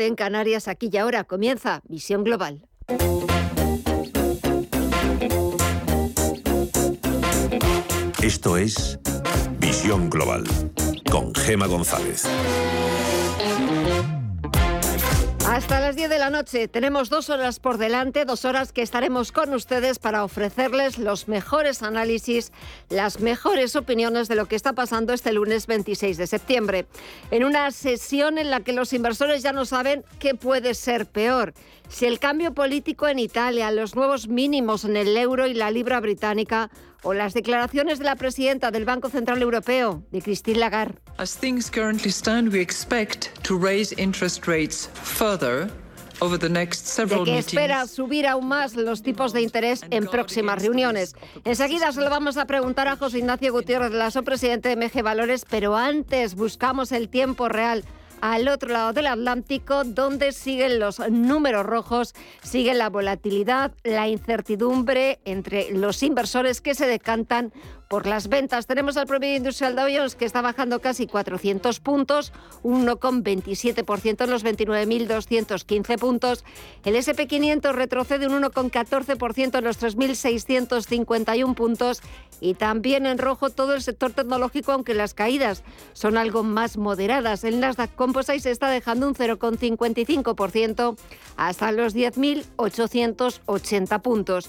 7 en Canarias, aquí y ahora comienza Visión Global. Esto es Visión Global con Gema González. Hasta las 10 de la noche tenemos dos horas por delante, dos horas que estaremos con ustedes para ofrecerles los mejores análisis, las mejores opiniones de lo que está pasando este lunes 26 de septiembre. En una sesión en la que los inversores ya no saben qué puede ser peor. Si el cambio político en Italia, los nuevos mínimos en el euro y la libra británica o las declaraciones de la presidenta del Banco Central Europeo, de Christine Lagarde. As things currently stand, we expect to raise interest rates further over the next several de que espera subir aún más los tipos de interés en próximas reuniones. Enseguida se lo vamos a preguntar a José Ignacio Gutiérrez Lasso, presidente de MG Valores, pero antes buscamos el tiempo real al otro lado del Atlántico, donde siguen los números rojos, sigue la volatilidad, la incertidumbre entre los inversores que se decantan por las ventas. Tenemos al promedio industrial de Jones que está bajando casi 400 puntos, un 1,27% en los 29.215 puntos. El SP500 retrocede un 1,14% en los 3.651 puntos y también en rojo todo el sector tecnológico, aunque las caídas son algo más moderadas. El Nasdaq Composite se está dejando un 0,55% hasta los 10.880 puntos.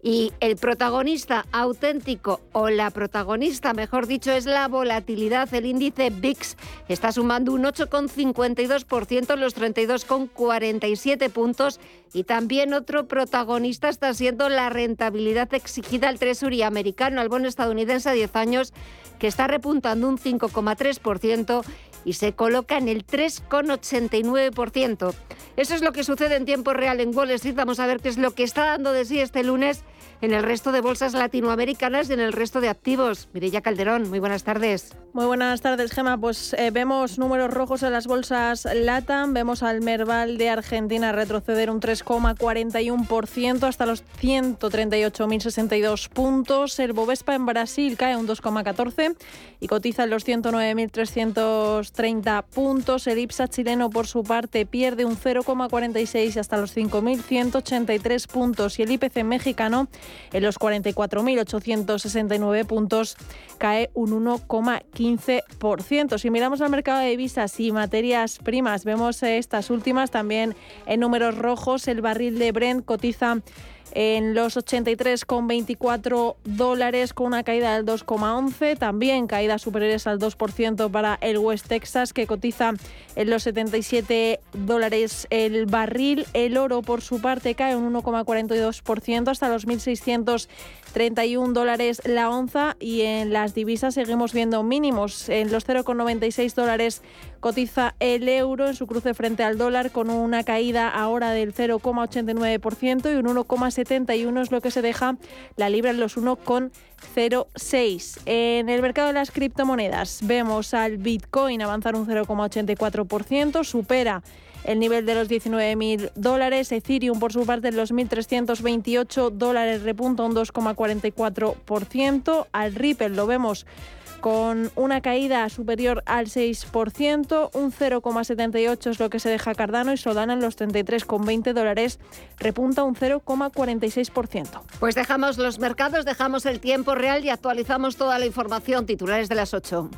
Y el protagonista auténtico, o la protagonista, mejor dicho, es la volatilidad. El índice VIX está sumando un 8,52% en los 32,47 puntos. Y también otro protagonista está siendo la rentabilidad exigida al Treasury americano, al bono estadounidense a 10 años, que está repuntando un 5,3% y se coloca en el 3,89%. Eso es lo que sucede en tiempo real en Wall Street. Vamos a ver qué es lo que está dando de sí este lunes en el resto de bolsas latinoamericanas y en el resto de activos. Mireya Calderón, muy buenas tardes. Muy buenas tardes, Gema. Pues eh, vemos números rojos en las bolsas LATAM. Vemos al Merval de Argentina retroceder un 3,41% hasta los 138.062 puntos. El Bovespa en Brasil cae un 2,14% y cotiza en los 109.330 puntos. El IPSA chileno, por su parte, pierde un 0,46 hasta los 5.183 puntos. Y el IPC mexicano en los 44.869 puntos cae un 1,15%. Si miramos al mercado de divisas y materias primas, vemos estas últimas también en números rojos. El barril de Brent cotiza en los 83,24 dólares con una caída del 2,11, también caídas superiores al 2% para el West Texas que cotiza en los 77 dólares el barril, el oro por su parte cae un 1,42% hasta los 1.631 dólares la onza y en las divisas seguimos viendo mínimos en los 0,96 dólares cotiza el euro en su cruce frente al dólar con una caída ahora del 0,89% y un 1,71 es lo que se deja la libra en los 1,06. En el mercado de las criptomonedas vemos al Bitcoin avanzar un 0,84%, supera el nivel de los 19.000 dólares. Ethereum, por su parte, en los 1.328 dólares repunta un 2,44%. Al Ripple lo vemos con una caída superior al 6%, un 0,78 es lo que se deja Cardano y Solana en los 33,20 dólares repunta un 0,46%. Pues dejamos los mercados, dejamos el tiempo real y actualizamos toda la información. Titulares de las 8.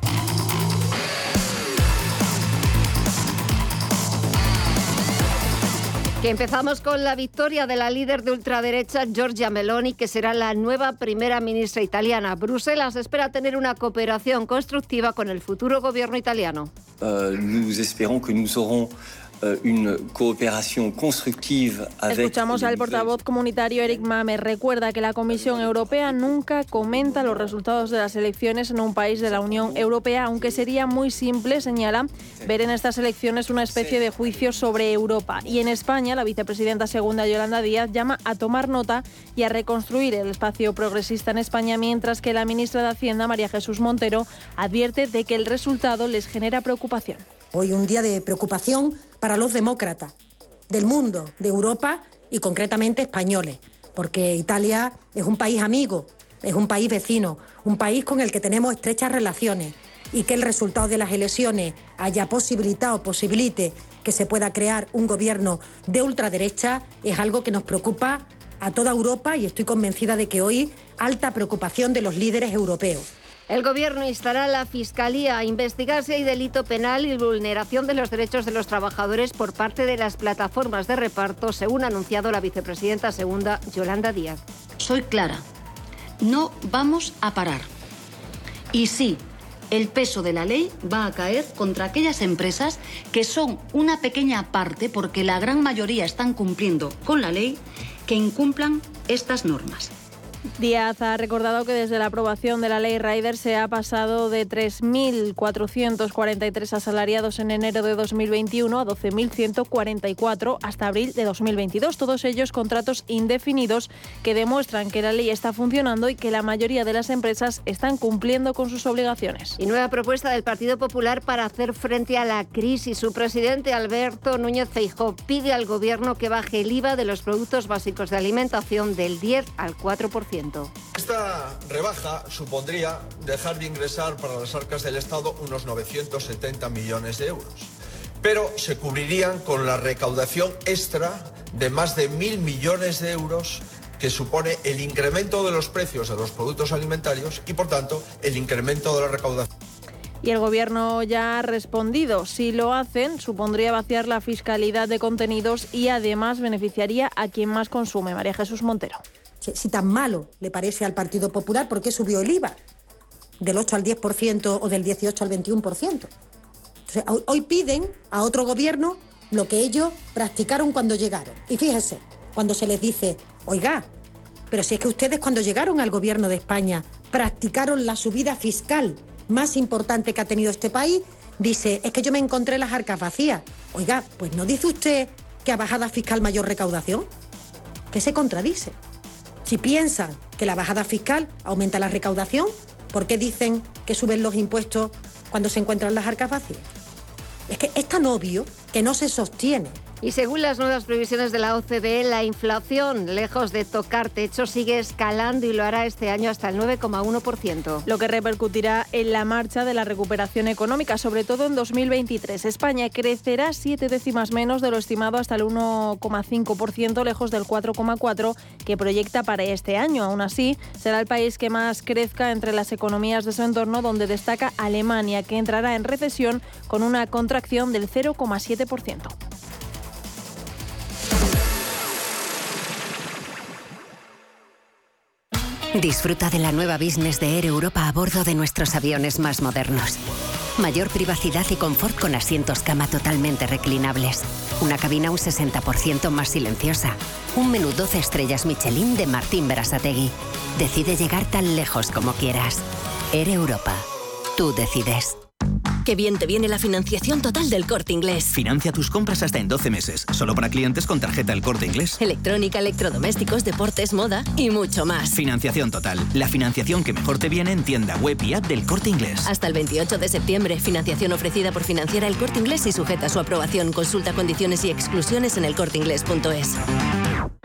Que empezamos con la victoria de la líder de ultraderecha Giorgia Meloni, que será la nueva primera ministra italiana. Bruselas espera tener una cooperación constructiva con el futuro gobierno italiano. Uh, Eh, una cooperación constructiva. Escuchamos al portavoz comunitario Eric Mamer. Recuerda que la Comisión Europea nunca comenta los resultados de las elecciones en un país de la Unión Europea, aunque sería muy simple, señala, ver en estas elecciones una especie de juicio sobre Europa. Y en España, la vicepresidenta segunda Yolanda Díaz llama a tomar nota y a reconstruir el espacio progresista en España, mientras que la ministra de Hacienda, María Jesús Montero, advierte de que el resultado les genera preocupación. Hoy un día de preocupación para los demócratas del mundo, de Europa y concretamente españoles, porque Italia es un país amigo, es un país vecino, un país con el que tenemos estrechas relaciones y que el resultado de las elecciones haya posibilitado, posibilite que se pueda crear un gobierno de ultraderecha es algo que nos preocupa a toda Europa y estoy convencida de que hoy alta preocupación de los líderes europeos. El Gobierno instará a la Fiscalía a investigar si hay delito penal y vulneración de los derechos de los trabajadores por parte de las plataformas de reparto, según ha anunciado la vicepresidenta segunda, Yolanda Díaz. Soy clara, no vamos a parar. Y sí, el peso de la ley va a caer contra aquellas empresas que son una pequeña parte, porque la gran mayoría están cumpliendo con la ley, que incumplan estas normas. Díaz ha recordado que desde la aprobación de la ley Rider se ha pasado de 3.443 asalariados en enero de 2021 a 12.144 hasta abril de 2022. Todos ellos contratos indefinidos que demuestran que la ley está funcionando y que la mayoría de las empresas están cumpliendo con sus obligaciones. Y nueva propuesta del Partido Popular para hacer frente a la crisis. Su presidente Alberto Núñez Feijóo pide al gobierno que baje el IVA de los productos básicos de alimentación del 10 al 4%. Esta rebaja supondría dejar de ingresar para las arcas del Estado unos 970 millones de euros, pero se cubrirían con la recaudación extra de más de mil millones de euros que supone el incremento de los precios de los productos alimentarios y, por tanto, el incremento de la recaudación. Y el Gobierno ya ha respondido. Si lo hacen, supondría vaciar la fiscalidad de contenidos y además beneficiaría a quien más consume. María Jesús Montero si tan malo le parece al Partido Popular, ¿por qué subió el IVA? Del 8 al 10% o del 18 al 21%. hoy piden a otro gobierno lo que ellos practicaron cuando llegaron. Y fíjese, cuando se les dice, oiga, pero si es que ustedes cuando llegaron al gobierno de España practicaron la subida fiscal más importante que ha tenido este país, dice, es que yo me encontré las arcas vacías. Oiga, pues no dice usted que ha bajada fiscal mayor recaudación, que se contradice. Si piensan que la bajada fiscal aumenta la recaudación, ¿por qué dicen que suben los impuestos cuando se encuentran las arcas vacías? Es que es tan obvio que no se sostiene. Y según las nuevas previsiones de la OCDE, la inflación, lejos de tocar techo, sigue escalando y lo hará este año hasta el 9,1%. Lo que repercutirá en la marcha de la recuperación económica, sobre todo en 2023. España crecerá siete décimas menos de lo estimado hasta el 1,5%, lejos del 4,4% que proyecta para este año. Aún así, será el país que más crezca entre las economías de su entorno, donde destaca Alemania, que entrará en recesión con una contracción del 0,7%. Disfruta de la nueva business de Air Europa a bordo de nuestros aviones más modernos. Mayor privacidad y confort con asientos cama totalmente reclinables. Una cabina un 60% más silenciosa. Un menú 12 estrellas Michelin de Martín Berasategui. Decide llegar tan lejos como quieras. Air Europa. Tú decides. Qué bien te viene la financiación total del corte inglés. Financia tus compras hasta en 12 meses, solo para clientes con tarjeta El corte inglés. Electrónica, electrodomésticos, deportes, moda y mucho más. Financiación total, la financiación que mejor te viene en tienda web y app del corte inglés. Hasta el 28 de septiembre, financiación ofrecida por financiera El corte inglés y sujeta a su aprobación. Consulta condiciones y exclusiones en elcorteinglés.es.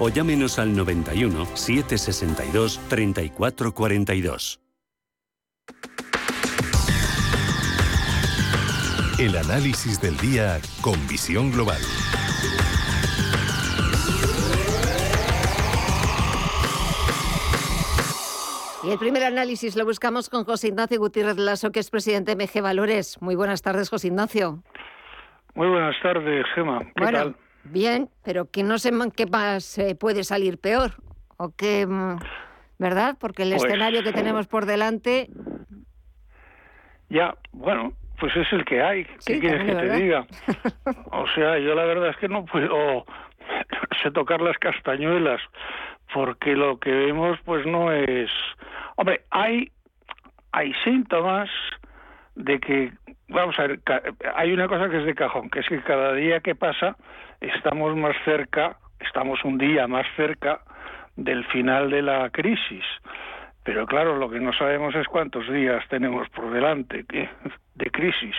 o llámenos al 91 762 3442. El análisis del día con visión global. Y el primer análisis lo buscamos con José Ignacio Gutiérrez Lasso, que es presidente de MG Valores. Muy buenas tardes, José Ignacio. Muy buenas tardes, Gema. ¿Qué tal? Bien, pero que no sé qué más eh, puede salir peor. O qué, mm, ¿verdad? Porque el pues escenario que tenemos por delante. Ya, bueno, pues es el que hay. ¿Qué quieres que te diga? O sea, yo la verdad es que no puedo sé tocar las castañuelas porque lo que vemos pues no es hombre hay hay síntomas de que, vamos a ver, hay una cosa que es de cajón, que es que cada día que pasa estamos más cerca, estamos un día más cerca del final de la crisis. Pero claro, lo que no sabemos es cuántos días tenemos por delante de crisis.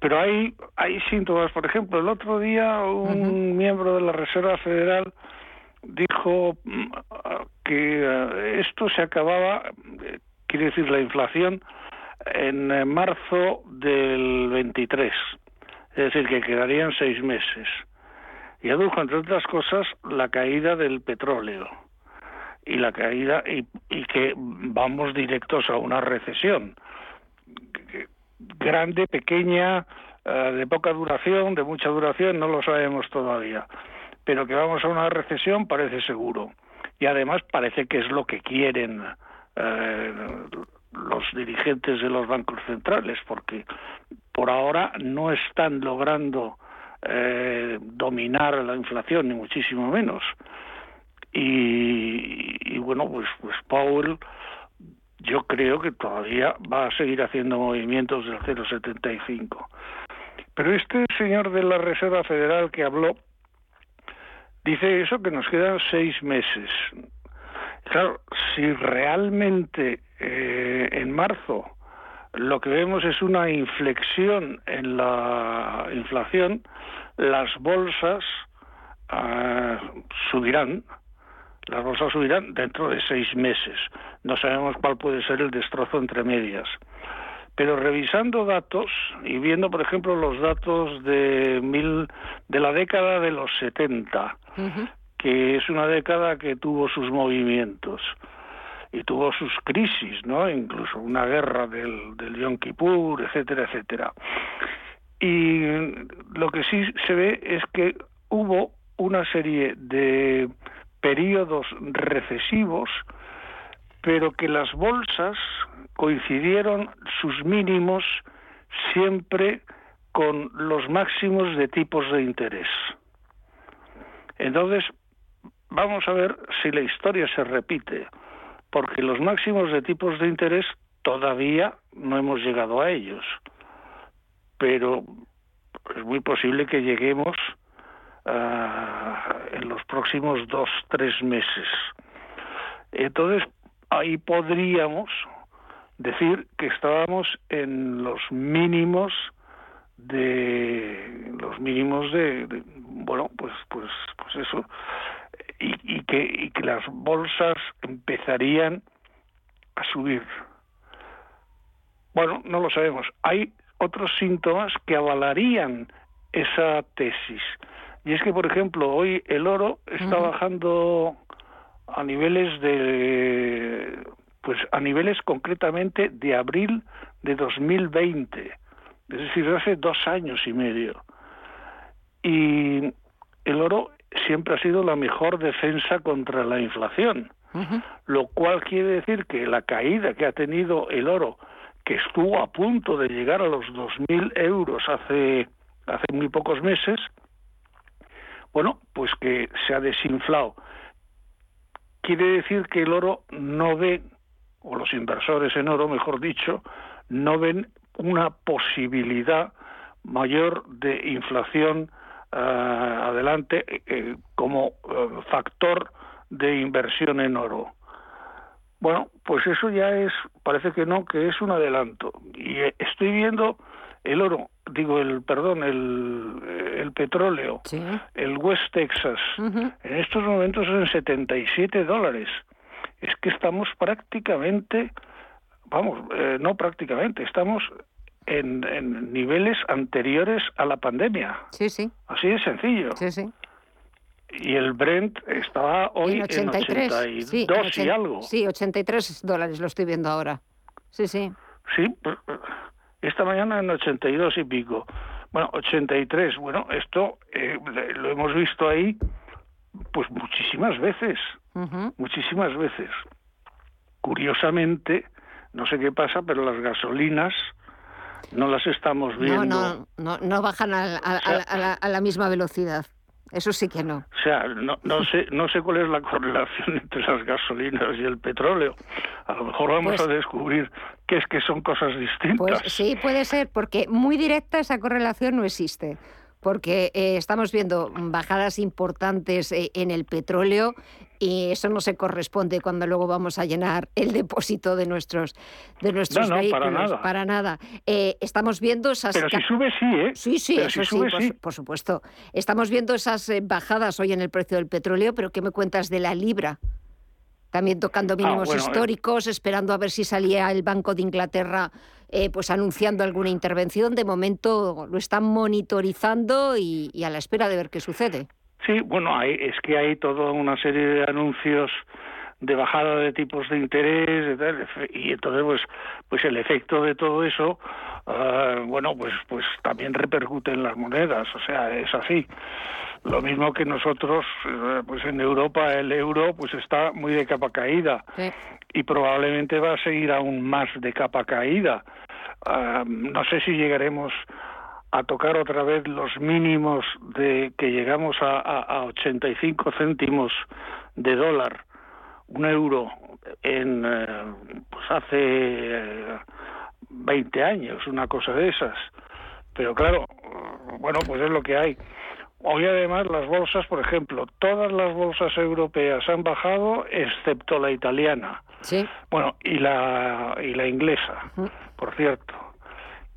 Pero hay, hay síntomas, por ejemplo, el otro día un miembro de la Reserva Federal dijo mm, que eh, esto se acababa, eh, quiere decir la inflación, en eh, marzo del 23, es decir, que quedarían seis meses. Y adujo, entre otras cosas, la caída del petróleo y la caída y, que vamos directos a una recesión grande, pequeña, de poca duración, de mucha duración, no lo sabemos todavía pero que vamos a una recesión parece seguro. Y además parece que es lo que quieren eh, los dirigentes de los bancos centrales, porque por ahora no están logrando eh, dominar la inflación, ni muchísimo menos. Y, bueno, pues, pues Powell yo creo que todavía va a seguir haciendo movimientos del 0,75. Pero este señor de la Reserva Federal que habló Dice eso que nos quedan seis meses. Claro, si realmente eh, en marzo lo que vemos es una inflexión en la inflación, las bolsas ah, subirán, las bolsas subirán dentro de seis meses. No sabemos cuál puede ser el destrozo entre medias. Pero revisando datos y viendo, por ejemplo, los datos de, mil, de la década de los 70, que es una década que tuvo sus movimientos y tuvo sus crisis, ¿no? Incluso una guerra del, del Yom Kippur, etcétera, etcétera. Y lo que sí se ve es que hubo una serie de periodos recesivos, pero que las bolsas coincidieron sus mínimos siempre con los máximos de tipos de interés. Entonces, vamos a ver si la historia se repite, porque los máximos de tipos de interés todavía no hemos llegado a ellos, pero es muy posible que lleguemos ah, en los próximos dos, tres meses. Entonces, ahí podríamos decir que estábamos en los mínimos de los mínimos de, bueno pues pues pues eso y, que y que las bolsas empezarían a subir. Bueno no lo sabemos. Hay otros síntomas que avalarían esa tesis. Y es que por ejemplo hoy el oro está bajando a niveles de pues a niveles concretamente de abril de 2020, es decir, hace dos años y medio. Y el oro siempre ha sido la mejor defensa contra la inflación, lo cual quiere decir que la caída que ha tenido el oro, que estuvo a punto de llegar a los 2.000 euros hace, hace muy pocos meses, bueno, pues que se ha desinflado. Quiere decir que el oro no ve o los inversores en oro, mejor dicho, no ven una posibilidad mayor de inflación eh, adelante eh, como eh, factor de inversión en oro. Bueno, pues eso ya es, parece que no, que es un adelanto. Y estoy viendo el oro, digo, el, perdón, el, el petróleo, el West Texas, en estos momentos en 77 dólares es que estamos prácticamente, vamos, eh, no prácticamente, estamos en, niveles anteriores a la pandemia. Sí, sí. Así de sencillo. Sí, sí. Y el Brent estaba hoy en 83, en 82 y algo. Sí, 83 dólares lo estoy viendo ahora. Sí, sí. Sí, pues, esta mañana en 82 y pico. Bueno, 83, bueno, esto eh, lo hemos visto ahí pues muchísimas veces muchísimas veces. Curiosamente, no sé qué pasa, pero las gasolinas no las estamos viendo. No, no, no, bajan a, la, misma velocidad. Eso sí que no. O sea, no, no, sé, no sé cuál es la correlación entre las gasolinas y el petróleo. A lo mejor vamos Pues- a descubrir que es que son cosas distintas. Pues sí, puede ser, porque muy directa esa correlación no existe. Porque eh, estamos viendo bajadas importantes eh, en el petróleo y eso no se corresponde cuando luego vamos a llenar el depósito de nuestros, de nuestros No, no, para vehículos. nada. Para nada. Eh, estamos viendo esas. Pero si sube, sí, ¿eh? Sí, sí, Pero eso si sí, sube, por, sí. su- por supuesto. Estamos viendo esas bajadas hoy en el precio del petróleo, pero ¿qué me cuentas de la libra? También tocando mínimos Ah, bueno, eh. históricos, esperando a ver si salía el Banco de Inglaterra eh, pues anunciando alguna intervención. De momento lo están monitorizando y, y a la espera de ver qué sucede. Sí, bueno, hay, es que hay toda una serie de anuncios de bajada de tipos de interés y y entonces pues pues el efecto de todo eso ah, bueno pues pues también repercute en las monedas o sea es así. Lo mismo que nosotros eh, pues en Europa el euro pues está muy de capa caída y probablemente va a seguir aún más de capa caída. Ah, no sé si llegaremos a tocar otra vez los mínimos de que llegamos a, a, a 85 céntimos de dólar un euro en eh, pues hace eh, 20 años una cosa de esas. Pero claro bueno pues es lo que hay. Hoy además las bolsas por ejemplo todas las bolsas europeas han bajado excepto la italiana. Sí. bueno y la y la inglesa por cierto.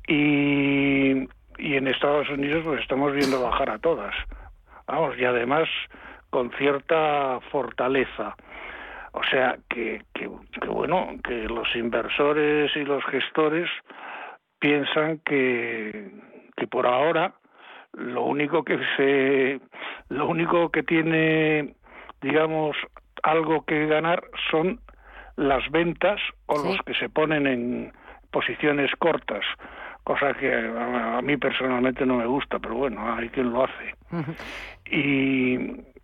Y y en Estados Unidos pues estamos viendo bajar a todas. Vamos y además con cierta fortaleza o sea que, que, que bueno que los inversores y los gestores piensan que, que por ahora lo único que se lo único que tiene digamos algo que ganar son las ventas o Sí. los que se ponen en posiciones cortas cosa que a, a mí personalmente no me gusta pero bueno hay quien lo hace y,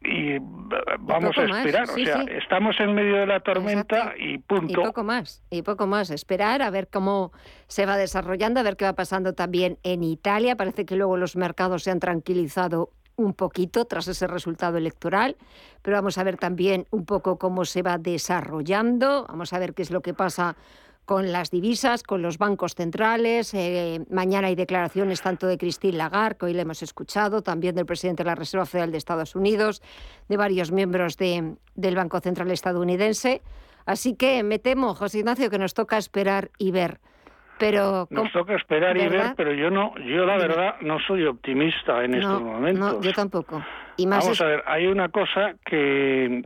y vamos poco a esperar sí, o sea sí. estamos en medio de la tormenta y Y punto poco más, y poco más. Esperar a ver cómo se va desarrollando, a ver qué va pasando también en Italia. Parece que luego los mercados se han tranquilizado un poquito tras ese resultado electoral, pero vamos a ver también un poco cómo se va desarrollando, vamos a ver qué es lo que pasa con las divisas, con los bancos centrales. Eh, mañana hay declaraciones tanto de Christine Lagarde, que hoy le hemos escuchado, también del presidente de la Reserva Federal de Estados Unidos, de varios miembros de- del Banco Central estadounidense. Así que me temo, José Ignacio, que nos toca esperar y ver. Pero Nos toca esperar y ver, pero yo no, yo la verdad no soy optimista en estos momentos. no, yo tampoco. Y más Vamos es- a ver, hay una cosa que,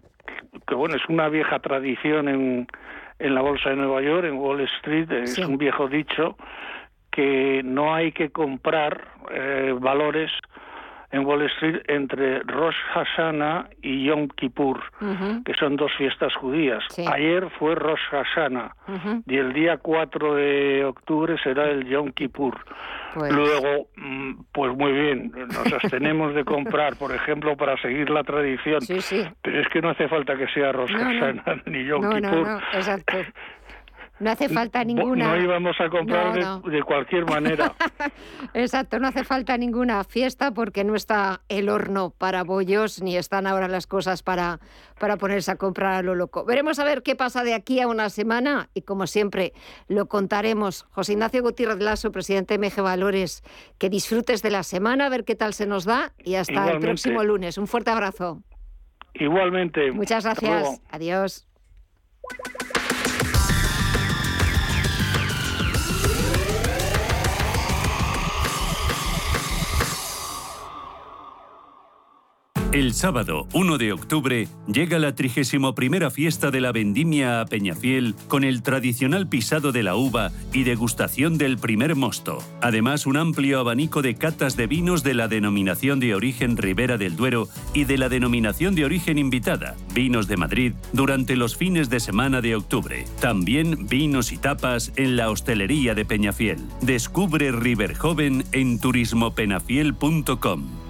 que bueno, es una vieja tradición en, en la bolsa de Nueva York, en Wall Street, es Sí. un viejo dicho que no hay que comprar eh, valores en Wall Street entre Rosh Hashanah y Yom Kippur, que son dos fiestas judías. Sí. Ayer fue Rosh Hashanah y el día 4 de octubre será el Yom Kippur. Pues- Luego, mm, pues muy bien, nos abstenemos de comprar, por ejemplo, para seguir la tradición. Sí, sí. Pero es que no hace falta que sea Rosh No, no. Hashanah ni Yom No, no, Kippur. no, exacto. No hace falta ninguna. No íbamos a comprar No, de- no. De, cualquier manera. Exacto, no hace falta ninguna fiesta porque no está el horno para bollos ni están ahora las cosas para, para ponerse a comprar a lo loco. Veremos a ver qué pasa de aquí a una semana y como siempre lo contaremos. José Ignacio Gutiérrez Lasso, presidente de MG Valores, que disfrutes de la semana, a ver qué tal se nos da y hasta el próximo lunes. Un fuerte abrazo. Igualmente. Muchas gracias. Adiós. El sábado 1 de octubre llega la 31 fiesta de la vendimia a Peñafiel con el tradicional pisado de la uva y degustación del primer mosto. Además, un amplio abanico de catas de vinos de la denominación de origen Ribera del Duero y de la denominación de origen invitada, Vinos de Madrid, durante los fines de semana de octubre. También vinos y tapas en la hostelería de Peñafiel. Descubre River Joven en turismopenafiel.com.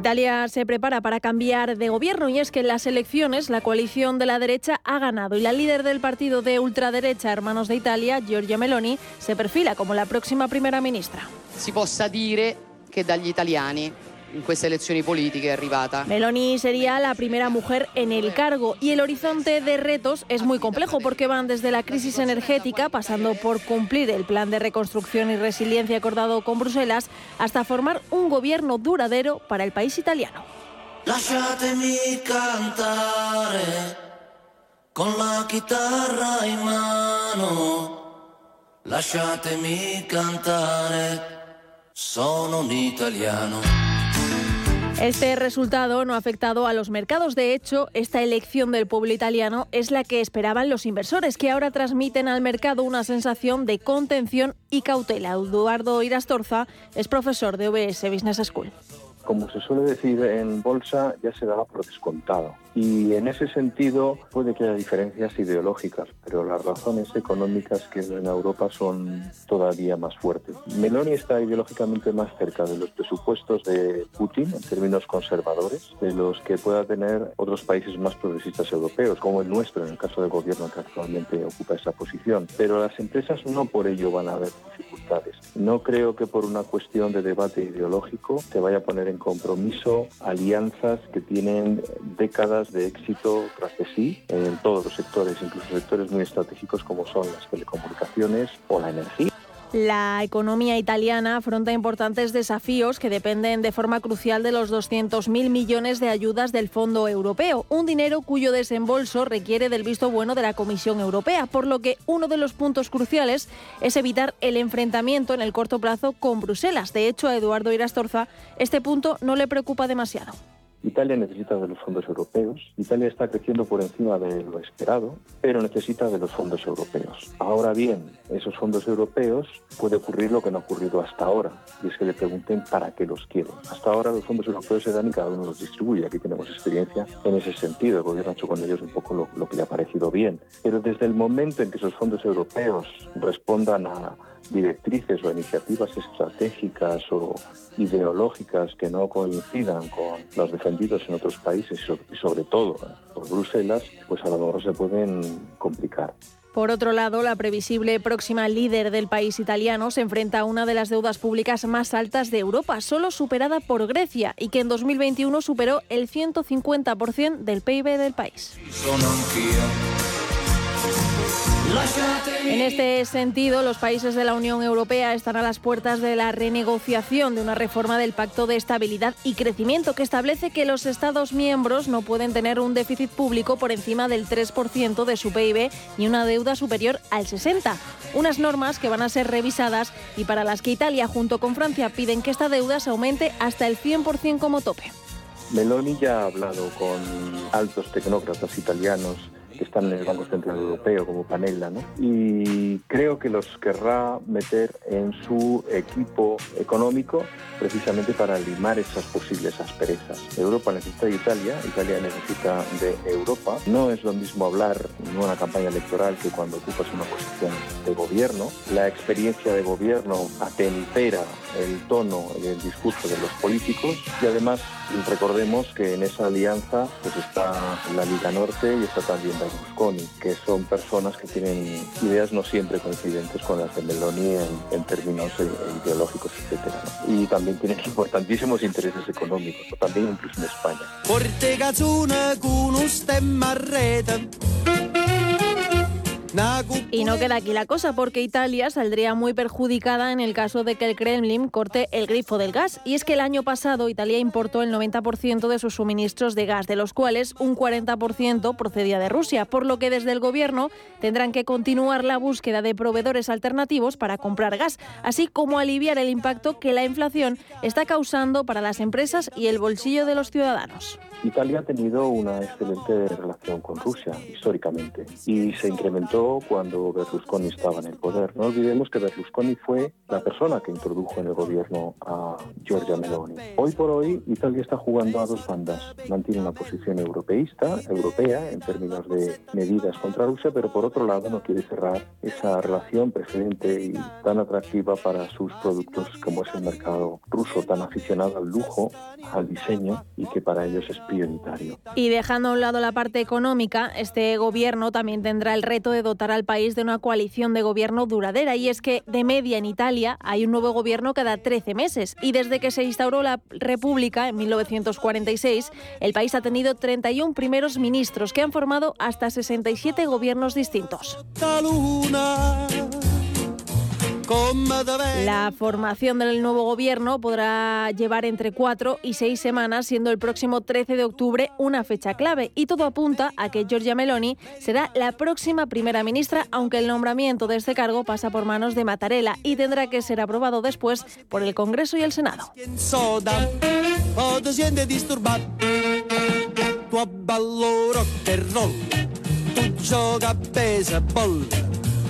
Italia se prepara para cambiar de gobierno y es que en las elecciones la coalición de la derecha ha ganado y la líder del partido de ultraderecha Hermanos de Italia, Giorgia Meloni, se perfila como la próxima primera ministra. Si possa dire che dagli italiani en estas elecciones políticas arribata. Meloni sería la primera mujer en el cargo y el horizonte de retos es muy complejo porque van desde la crisis energética, pasando por cumplir el plan de reconstrucción y resiliencia acordado con Bruselas, hasta formar un gobierno duradero para el país italiano. con la guitarra in mano. Lasciatemi cantare, sono un italiano. Este resultado no ha afectado a los mercados. De hecho, esta elección del pueblo italiano es la que esperaban los inversores, que ahora transmiten al mercado una sensación de contención y cautela. Eduardo Irastorza es profesor de OBS Business School como se suele decir en bolsa, ya se daba por descontado. Y en ese sentido puede que haya diferencias ideológicas, pero las razones económicas que en Europa son todavía más fuertes. Meloni está ideológicamente más cerca de los presupuestos de Putin en términos conservadores, de los que pueda tener otros países más progresistas europeos, como el nuestro, en el caso del gobierno que actualmente ocupa esa posición. Pero las empresas no por ello van a haber dificultades. No creo que por una cuestión de debate ideológico se vaya a poner en compromiso alianzas que tienen décadas de éxito tras de sí en todos los sectores, incluso sectores muy estratégicos como son las telecomunicaciones o la energía. La economía italiana afronta importantes desafíos que dependen de forma crucial de los 200.000 millones de ayudas del Fondo Europeo, un dinero cuyo desembolso requiere del visto bueno de la Comisión Europea, por lo que uno de los puntos cruciales es evitar el enfrentamiento en el corto plazo con Bruselas. De hecho, a Eduardo Irastorza este punto no le preocupa demasiado. Italia necesita de los fondos europeos. Italia está creciendo por encima de lo esperado, pero necesita de los fondos europeos. Ahora bien, esos fondos europeos puede ocurrir lo que no ha ocurrido hasta ahora, y es que le pregunten para qué los quieren. Hasta ahora los fondos europeos se dan y cada uno los distribuye. Aquí tenemos experiencia en ese sentido. El gobierno ha hecho con ellos un poco lo, lo que le ha parecido bien. Pero desde el momento en que esos fondos europeos respondan a directrices o iniciativas estratégicas o ideológicas que no coincidan con los defendidos en otros países y sobre todo por Bruselas, pues a lo mejor se pueden complicar. Por otro lado, la previsible próxima líder del país italiano se enfrenta a una de las deudas públicas más altas de Europa, solo superada por Grecia, y que en 2021 superó el 150% del PIB del país. En este sentido, los países de la Unión Europea están a las puertas de la renegociación de una reforma del Pacto de Estabilidad y Crecimiento que establece que los Estados miembros no pueden tener un déficit público por encima del 3% de su PIB ni una deuda superior al 60%. Unas normas que van a ser revisadas y para las que Italia junto con Francia piden que esta deuda se aumente hasta el 100% como tope. Meloni ya ha hablado con altos tecnócratas italianos que están en el Banco Central Europeo, como Panella, ¿no? Y creo que los querrá meter en su equipo económico precisamente para limar esas posibles asperezas. Europa necesita de Italia, Italia necesita de Europa. No es lo mismo hablar en una campaña electoral que cuando ocupas una posición de gobierno. La experiencia de gobierno atempera el tono y el discurso de los políticos y además recordemos que en esa alianza pues está la Liga Norte y está también Berlusconi, que son personas que tienen ideas no siempre coincidentes con las de Meloni en, términos eh, ideológicos, etc. Y también tienen importantísimos intereses económicos, también incluso en España. Y no queda aquí la cosa, porque Italia saldría muy perjudicada en el caso de que el Kremlin corte el grifo del gas. Y es que el año pasado Italia importó el 90% de sus suministros de gas, de los cuales un 40% procedía de Rusia, por lo que desde el gobierno tendrán que continuar la búsqueda de proveedores alternativos para comprar gas, así como aliviar el impacto que la inflación está causando para las empresas y el bolsillo de los ciudadanos. Italia ha tenido una excelente relación con Rusia históricamente y se incrementó cuando Berlusconi estaba en el poder. No olvidemos que Berlusconi fue la persona que introdujo en el gobierno a Giorgia Meloni. Hoy por hoy Italia está jugando a dos bandas. Mantiene una posición europeísta, europea en términos de medidas contra Rusia, pero por otro lado no quiere cerrar esa relación preferente y tan atractiva para sus productos como es el mercado ruso, tan aficionado al lujo, al diseño y que para ellos es y dejando a un lado la parte económica, este gobierno también tendrá el reto de dotar al país de una coalición de gobierno duradera. Y es que de media en Italia hay un nuevo gobierno cada 13 meses. Y desde que se instauró la República en 1946, el país ha tenido 31 primeros ministros que han formado hasta 67 gobiernos distintos. La formación del nuevo gobierno podrá llevar entre cuatro y seis semanas, siendo el próximo 13 de octubre una fecha clave. Y todo apunta a que Giorgia Meloni será la próxima primera ministra, aunque el nombramiento de este cargo pasa por manos de Mattarella y tendrá que ser aprobado después por el Congreso y el Senado.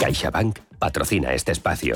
CaixaBank patrocina este espacio.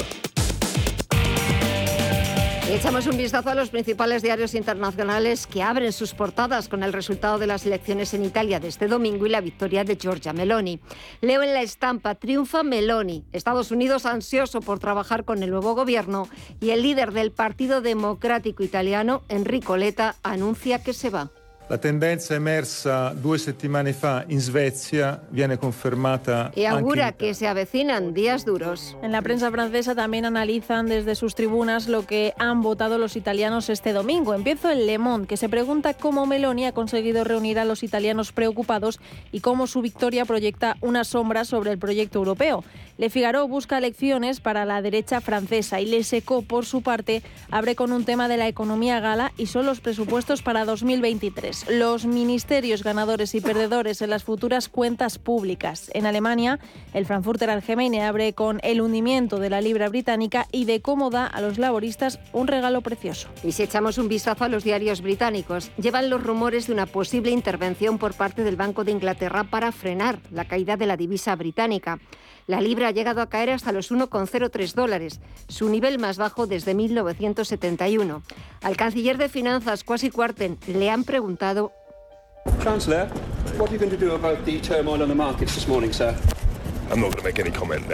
Echamos un vistazo a los principales diarios internacionales que abren sus portadas con el resultado de las elecciones en Italia de este domingo y la victoria de Giorgia Meloni. Leo en la estampa, triunfa Meloni. Estados Unidos ansioso por trabajar con el nuevo gobierno y el líder del Partido Democrático Italiano, Enrico Letta, anuncia que se va. La tendenza emersa due settimane fa in Svezia viene confermata. Y augura que se avecinan días duros. En la prensa francesa también analizan desde sus tribunas lo que han votado los italianos este domingo. Empiezo en Le Monde, que se pregunta cómo Meloni ha conseguido reunir a los italianos preocupados y cómo su victoria proyecta una sombra sobre el proyecto europeo. Le Figaro busca elecciones para la derecha francesa y Le Secó, por su parte, abre con un tema de la economía gala y son los presupuestos para 2023. Los ministerios ganadores y perdedores en las futuras cuentas públicas. En Alemania, el Frankfurter Allgemeine abre con el hundimiento de la libra británica y de cómo da a los laboristas un regalo precioso. Y si echamos un vistazo a los diarios británicos, llevan los rumores de una posible intervención por parte del Banco de Inglaterra para frenar la caída de la divisa británica. La libra ha llegado a caer hasta los 1,03 dólares, su nivel más bajo desde 1971. Al canciller de Finanzas, Kwasi Kwarteng, le han preguntado Chancellor, what are you going to do about the turmoil on the markets this morning, sir?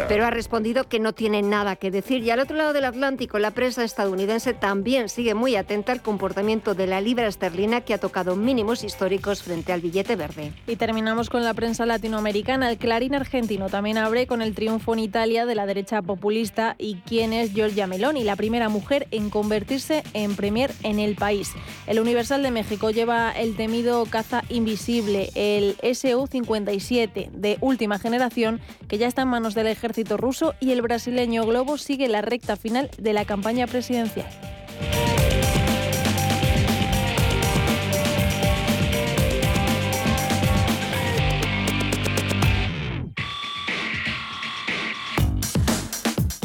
Pero ha respondido que no tiene nada que decir. Y al otro lado del Atlántico, la prensa estadounidense también sigue muy atenta al comportamiento de la libra esterlina que ha tocado mínimos históricos frente al billete verde. Y terminamos con la prensa latinoamericana. El Clarín argentino también abre con el triunfo en Italia de la derecha populista y quién es Giorgia Meloni, la primera mujer en convertirse en premier en el país. El Universal de México lleva el temido caza invisible, el SU-57 de última generación que ya está en manos del ejército ruso y el brasileño Globo sigue la recta final de la campaña presidencial.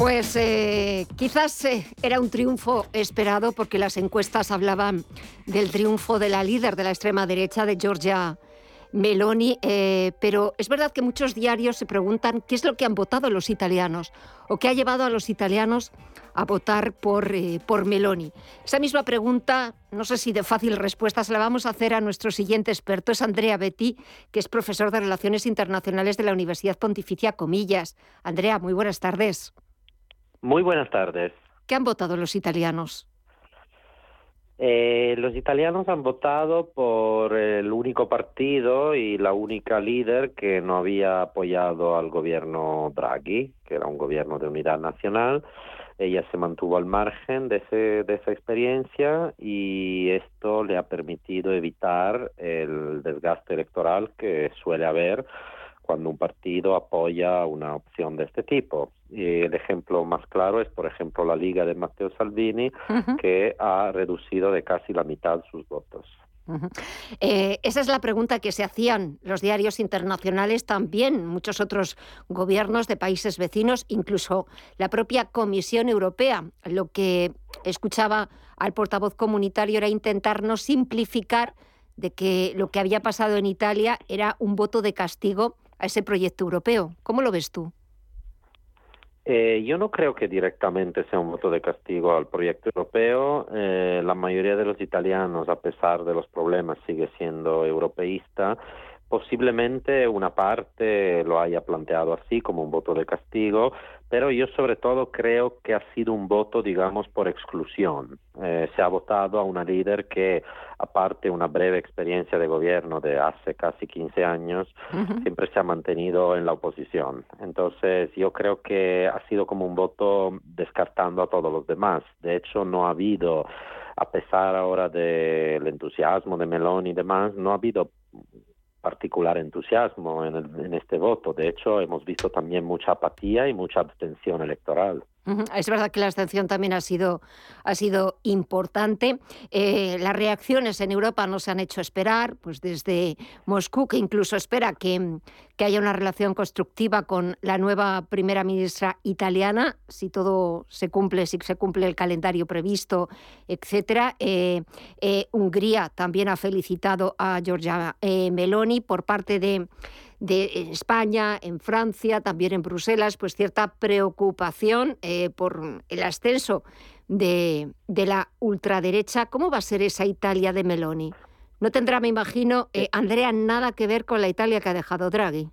Pues eh, quizás eh, era un triunfo esperado porque las encuestas hablaban del triunfo de la líder de la extrema derecha, de Georgia Meloni, eh, pero es verdad que muchos diarios se preguntan qué es lo que han votado los italianos o qué ha llevado a los italianos a votar por, eh, por Meloni. Esa misma pregunta, no sé si de fácil respuesta, se la vamos a hacer a nuestro siguiente experto, es Andrea Betti, que es profesor de Relaciones Internacionales de la Universidad Pontificia Comillas. Andrea, muy buenas tardes. Muy buenas tardes. ¿Qué han votado los italianos? Eh, los italianos han votado por el único partido y la única líder que no había apoyado al gobierno Draghi, que era un gobierno de unidad nacional. Ella se mantuvo al margen de, ese, de esa experiencia y esto le ha permitido evitar el desgaste electoral que suele haber cuando un partido apoya una opción de este tipo. Y el ejemplo más claro es, por ejemplo, la Liga de Matteo Salvini, que ha reducido de casi la mitad sus votos. Eh, esa es la pregunta que se hacían los diarios internacionales también, muchos otros gobiernos de países vecinos, incluso la propia Comisión Europea. Lo que escuchaba al portavoz comunitario era intentar no simplificar de que lo que había pasado en Italia era un voto de castigo a ese proyecto europeo. ¿Cómo lo ves tú? Eh, yo no creo que directamente sea un voto de castigo al proyecto europeo. Eh, la mayoría de los italianos, a pesar de los problemas, sigue siendo europeísta. Posiblemente una parte lo haya planteado así como un voto de castigo, pero yo sobre todo creo que ha sido un voto, digamos, por exclusión. Eh, se ha votado a una líder que, aparte una breve experiencia de gobierno de hace casi 15 años, siempre se ha mantenido en la oposición. Entonces, yo creo que ha sido como un voto descartando a todos los demás. De hecho, no ha habido, a pesar ahora del entusiasmo de Meloni y demás, no ha habido particular entusiasmo en, en, este voto. De hecho, hemos visto también mucha apatía y mucha abstención electoral. Es verdad que la abstención también ha sido, ha sido importante. Eh, las reacciones en Europa no se han hecho esperar, pues desde Moscú, que incluso espera que, que haya una relación constructiva con la nueva primera ministra italiana, si todo se cumple, si se cumple el calendario previsto, etcétera. Eh, eh, Hungría también ha felicitado a Giorgia Meloni por parte de de España, en Francia, también en Bruselas, pues cierta preocupación eh, por el ascenso de, la ultraderecha. ¿Cómo va a ser esa Italia de Meloni? No tendrá, me imagino, eh, Andrea, nada que ver con la Italia que ha dejado Draghi.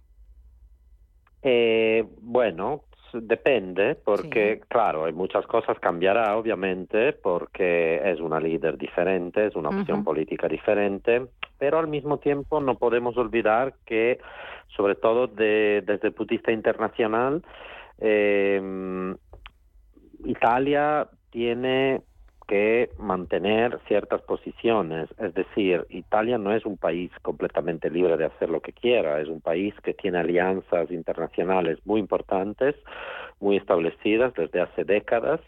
Eh, bueno, depende, porque claro, hay muchas cosas cambiará, obviamente, porque es una líder diferente, es una opción política diferente, pero al mismo tiempo no podemos olvidar que sobre todo de, desde el punto de vista internacional, eh, Italia tiene que mantener ciertas posiciones. Es decir, Italia no es un país completamente libre de hacer lo que quiera, es un país que tiene alianzas internacionales muy importantes, muy establecidas desde hace décadas.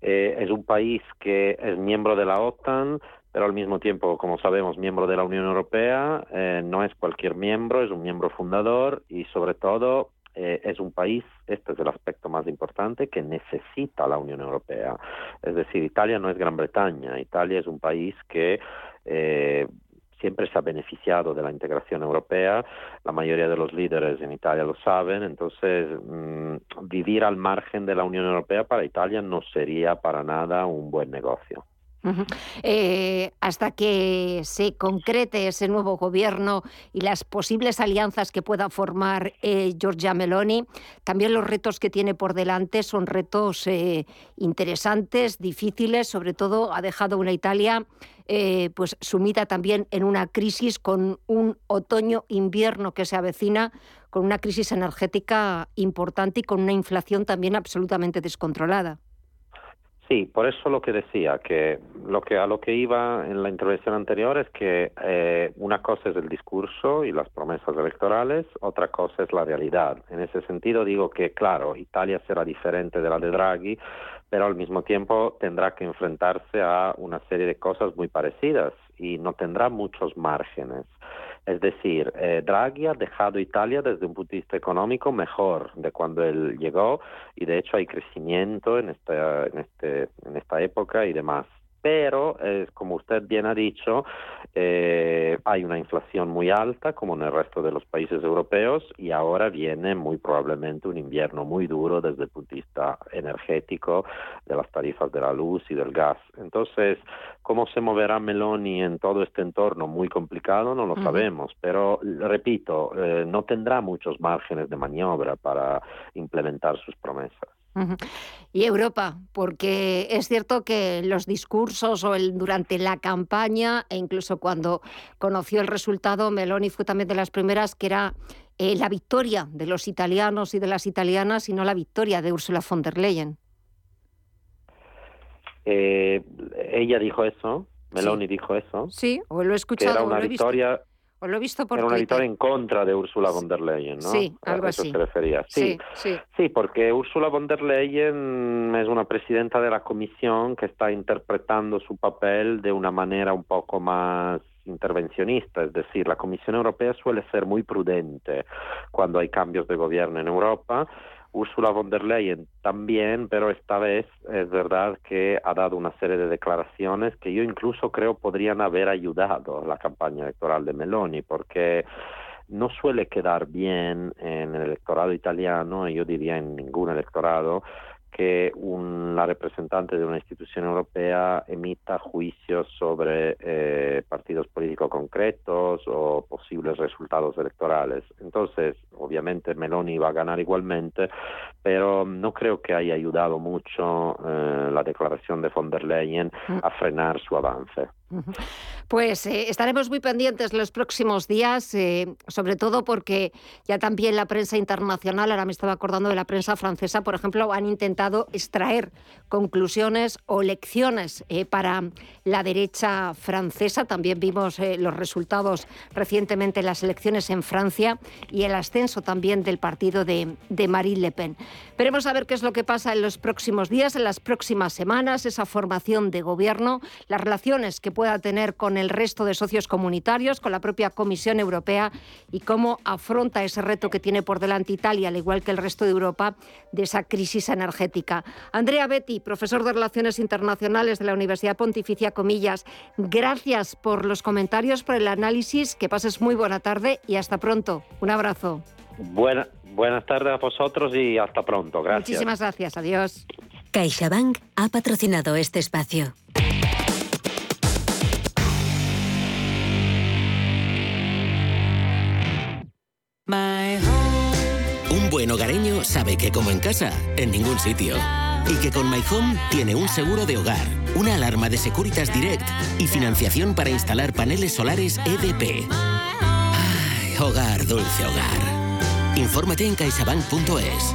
Eh, es un país que es miembro de la OTAN, pero al mismo tiempo, como sabemos, miembro de la Unión Europea, eh, no es cualquier miembro, es un miembro fundador y sobre todo eh, es un país, este es el aspecto más importante, que necesita la Unión Europea. Es decir, Italia no es Gran Bretaña, Italia es un país que eh, siempre se ha beneficiado de la integración europea, la mayoría de los líderes en Italia lo saben, entonces mm, vivir al margen de la Unión Europea para Italia no sería para nada un buen negocio. Eh, hasta que se concrete ese nuevo gobierno y las posibles alianzas que pueda formar eh, Giorgia Meloni, también los retos que tiene por delante son retos eh, interesantes, difíciles, sobre todo ha dejado una Italia pues sumida también en una crisis con un otoño-invierno que se avecina, con una crisis energética importante y con una inflación también absolutamente descontrolada. Sí, por eso lo que decía, que lo que a lo que iba en la intervención anterior es que eh, una cosa es el discurso y las promesas electorales, otra cosa es la realidad. En ese sentido digo que, claro, Italia será diferente de la de Draghi, pero al mismo tiempo tendrá que enfrentarse a una serie de cosas muy parecidas y no tendrá muchos márgenes. Es decir, eh, Draghi ha dejado Italia desde un punto de vista económico mejor de cuando él llegó y de hecho hay crecimiento en esta, en este, en esta época y demás pero eh, como usted bien ha dicho, eh, hay una inflación muy alta como en el resto de los países europeos y ahora viene muy probablemente un invierno muy duro desde el punto de vista energético, de las tarifas de la luz y del gas. Entonces, cómo se moverá Meloni en todo este entorno muy complicado no lo sabemos, pero repito, eh, no tendrá muchos márgenes de maniobra para implementar sus promesas. Y Europa, porque es cierto que los discursos o el, durante la campaña e incluso cuando conoció el resultado, Meloni fue también de las primeras que era eh, la victoria de los italianos y de las italianas y no la victoria de Ursula von der Leyen. Eh, ella dijo eso, Meloni dijo eso. Sí, o lo he escuchado. era una victoria. O lo he visto por Era una victoria en contra de Ursula von der Leyen, ¿no? Sí, algo a eso así. se refería. Sí, sí, sí. porque Ursula von der Leyen es una presidenta de la Comisión que está interpretando su papel de una manera un poco más intervencionista, es decir, la Comisión Europea suele ser muy prudente cuando hay cambios de gobierno en Europa. Ursula von der Leyen también, pero esta vez es verdad que ha dado una serie de declaraciones que yo incluso creo podrían haber ayudado a la campaña electoral de Meloni, porque no suele quedar bien en el electorado italiano, y yo diría en ningún electorado, que un, la representante de una institución europea emita juicios sobre eh, partidos políticos concretos o posibles resultados electorales. Entonces, obviamente Meloni va a ganar igualmente, pero no creo que haya ayudado mucho eh, la declaración de von der Leyen a frenar su avance. Pues eh, estaremos muy pendientes los próximos días, eh, sobre todo porque ya también la prensa internacional, ahora me estaba acordando de la prensa francesa, por ejemplo, han intentado extraer conclusiones o lecciones eh, para la derecha francesa. También vimos los resultados recientemente en las elecciones en Francia y el ascenso también del partido de, de Marine Le Pen. Veremos a ver qué es lo que pasa en los próximos días, en las próximas semanas, esa formación de gobierno, las relaciones que pueda tener con el resto de socios comunitarios, con la propia Comisión Europea y cómo afronta ese reto que tiene por delante Italia, al igual que el resto de Europa, de esa crisis energética. Andrea Betti, profesor de Relaciones Internacionales de la Universidad Pontificia Comillas, gracias por los comentarios, por el análisis, que pases muy buena tarde y hasta pronto. Un abrazo. Buena, buenas tardes a vosotros y hasta pronto. Gracias. Muchísimas gracias. Adiós. CaixaBank ha patrocinado este espacio. Un buen hogareño sabe que como en casa, en ningún sitio. Y que con My Home tiene un seguro de hogar, una alarma de Securitas Direct y financiación para instalar paneles solares EDP. Ay, hogar, dulce hogar. Infórmate en caixabank.es.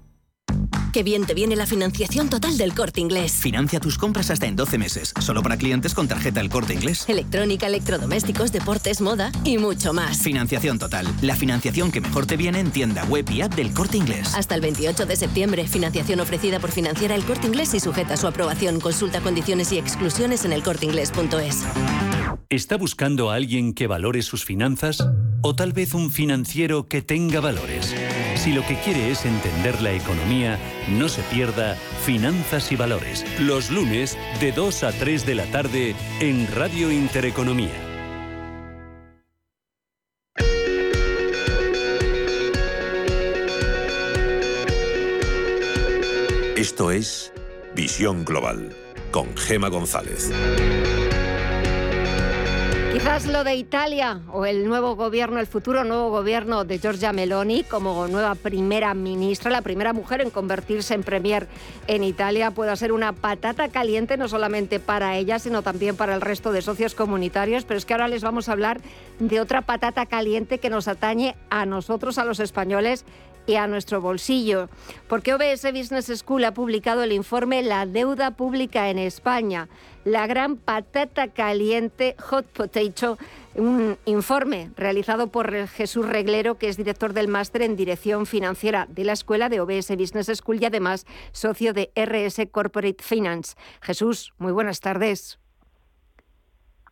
Qué bien te viene la financiación total del corte inglés. Financia tus compras hasta en 12 meses, solo para clientes con tarjeta El Corte Inglés. Electrónica, electrodomésticos, deportes, moda y mucho más. Financiación total. La financiación que mejor te viene en tienda web y app del Corte Inglés. Hasta el 28 de septiembre, financiación ofrecida por Financiera El Corte Inglés y sujeta a su aprobación. Consulta condiciones y exclusiones en elcorteinglés.es. ¿Está buscando a alguien que valore sus finanzas? ¿O tal vez un financiero que tenga valores? Si lo que quiere es entender la economía, no se pierda Finanzas y Valores, los lunes de 2 a 3 de la tarde en Radio Intereconomía. Esto es Visión Global con Gema González. Quizás lo de Italia o el nuevo gobierno, el futuro nuevo gobierno de Giorgia Meloni como nueva primera ministra, la primera mujer en convertirse en premier en Italia, pueda ser una patata caliente no solamente para ella, sino también para el resto de socios comunitarios. Pero es que ahora les vamos a hablar de otra patata caliente que nos atañe a nosotros, a los españoles y a nuestro bolsillo. Porque OBS Business School ha publicado el informe La deuda pública en España, la gran patata caliente Hot Potato, un informe realizado por Jesús Reglero, que es director del máster en Dirección Financiera de la Escuela de OBS Business School y además socio de RS Corporate Finance. Jesús, muy buenas tardes.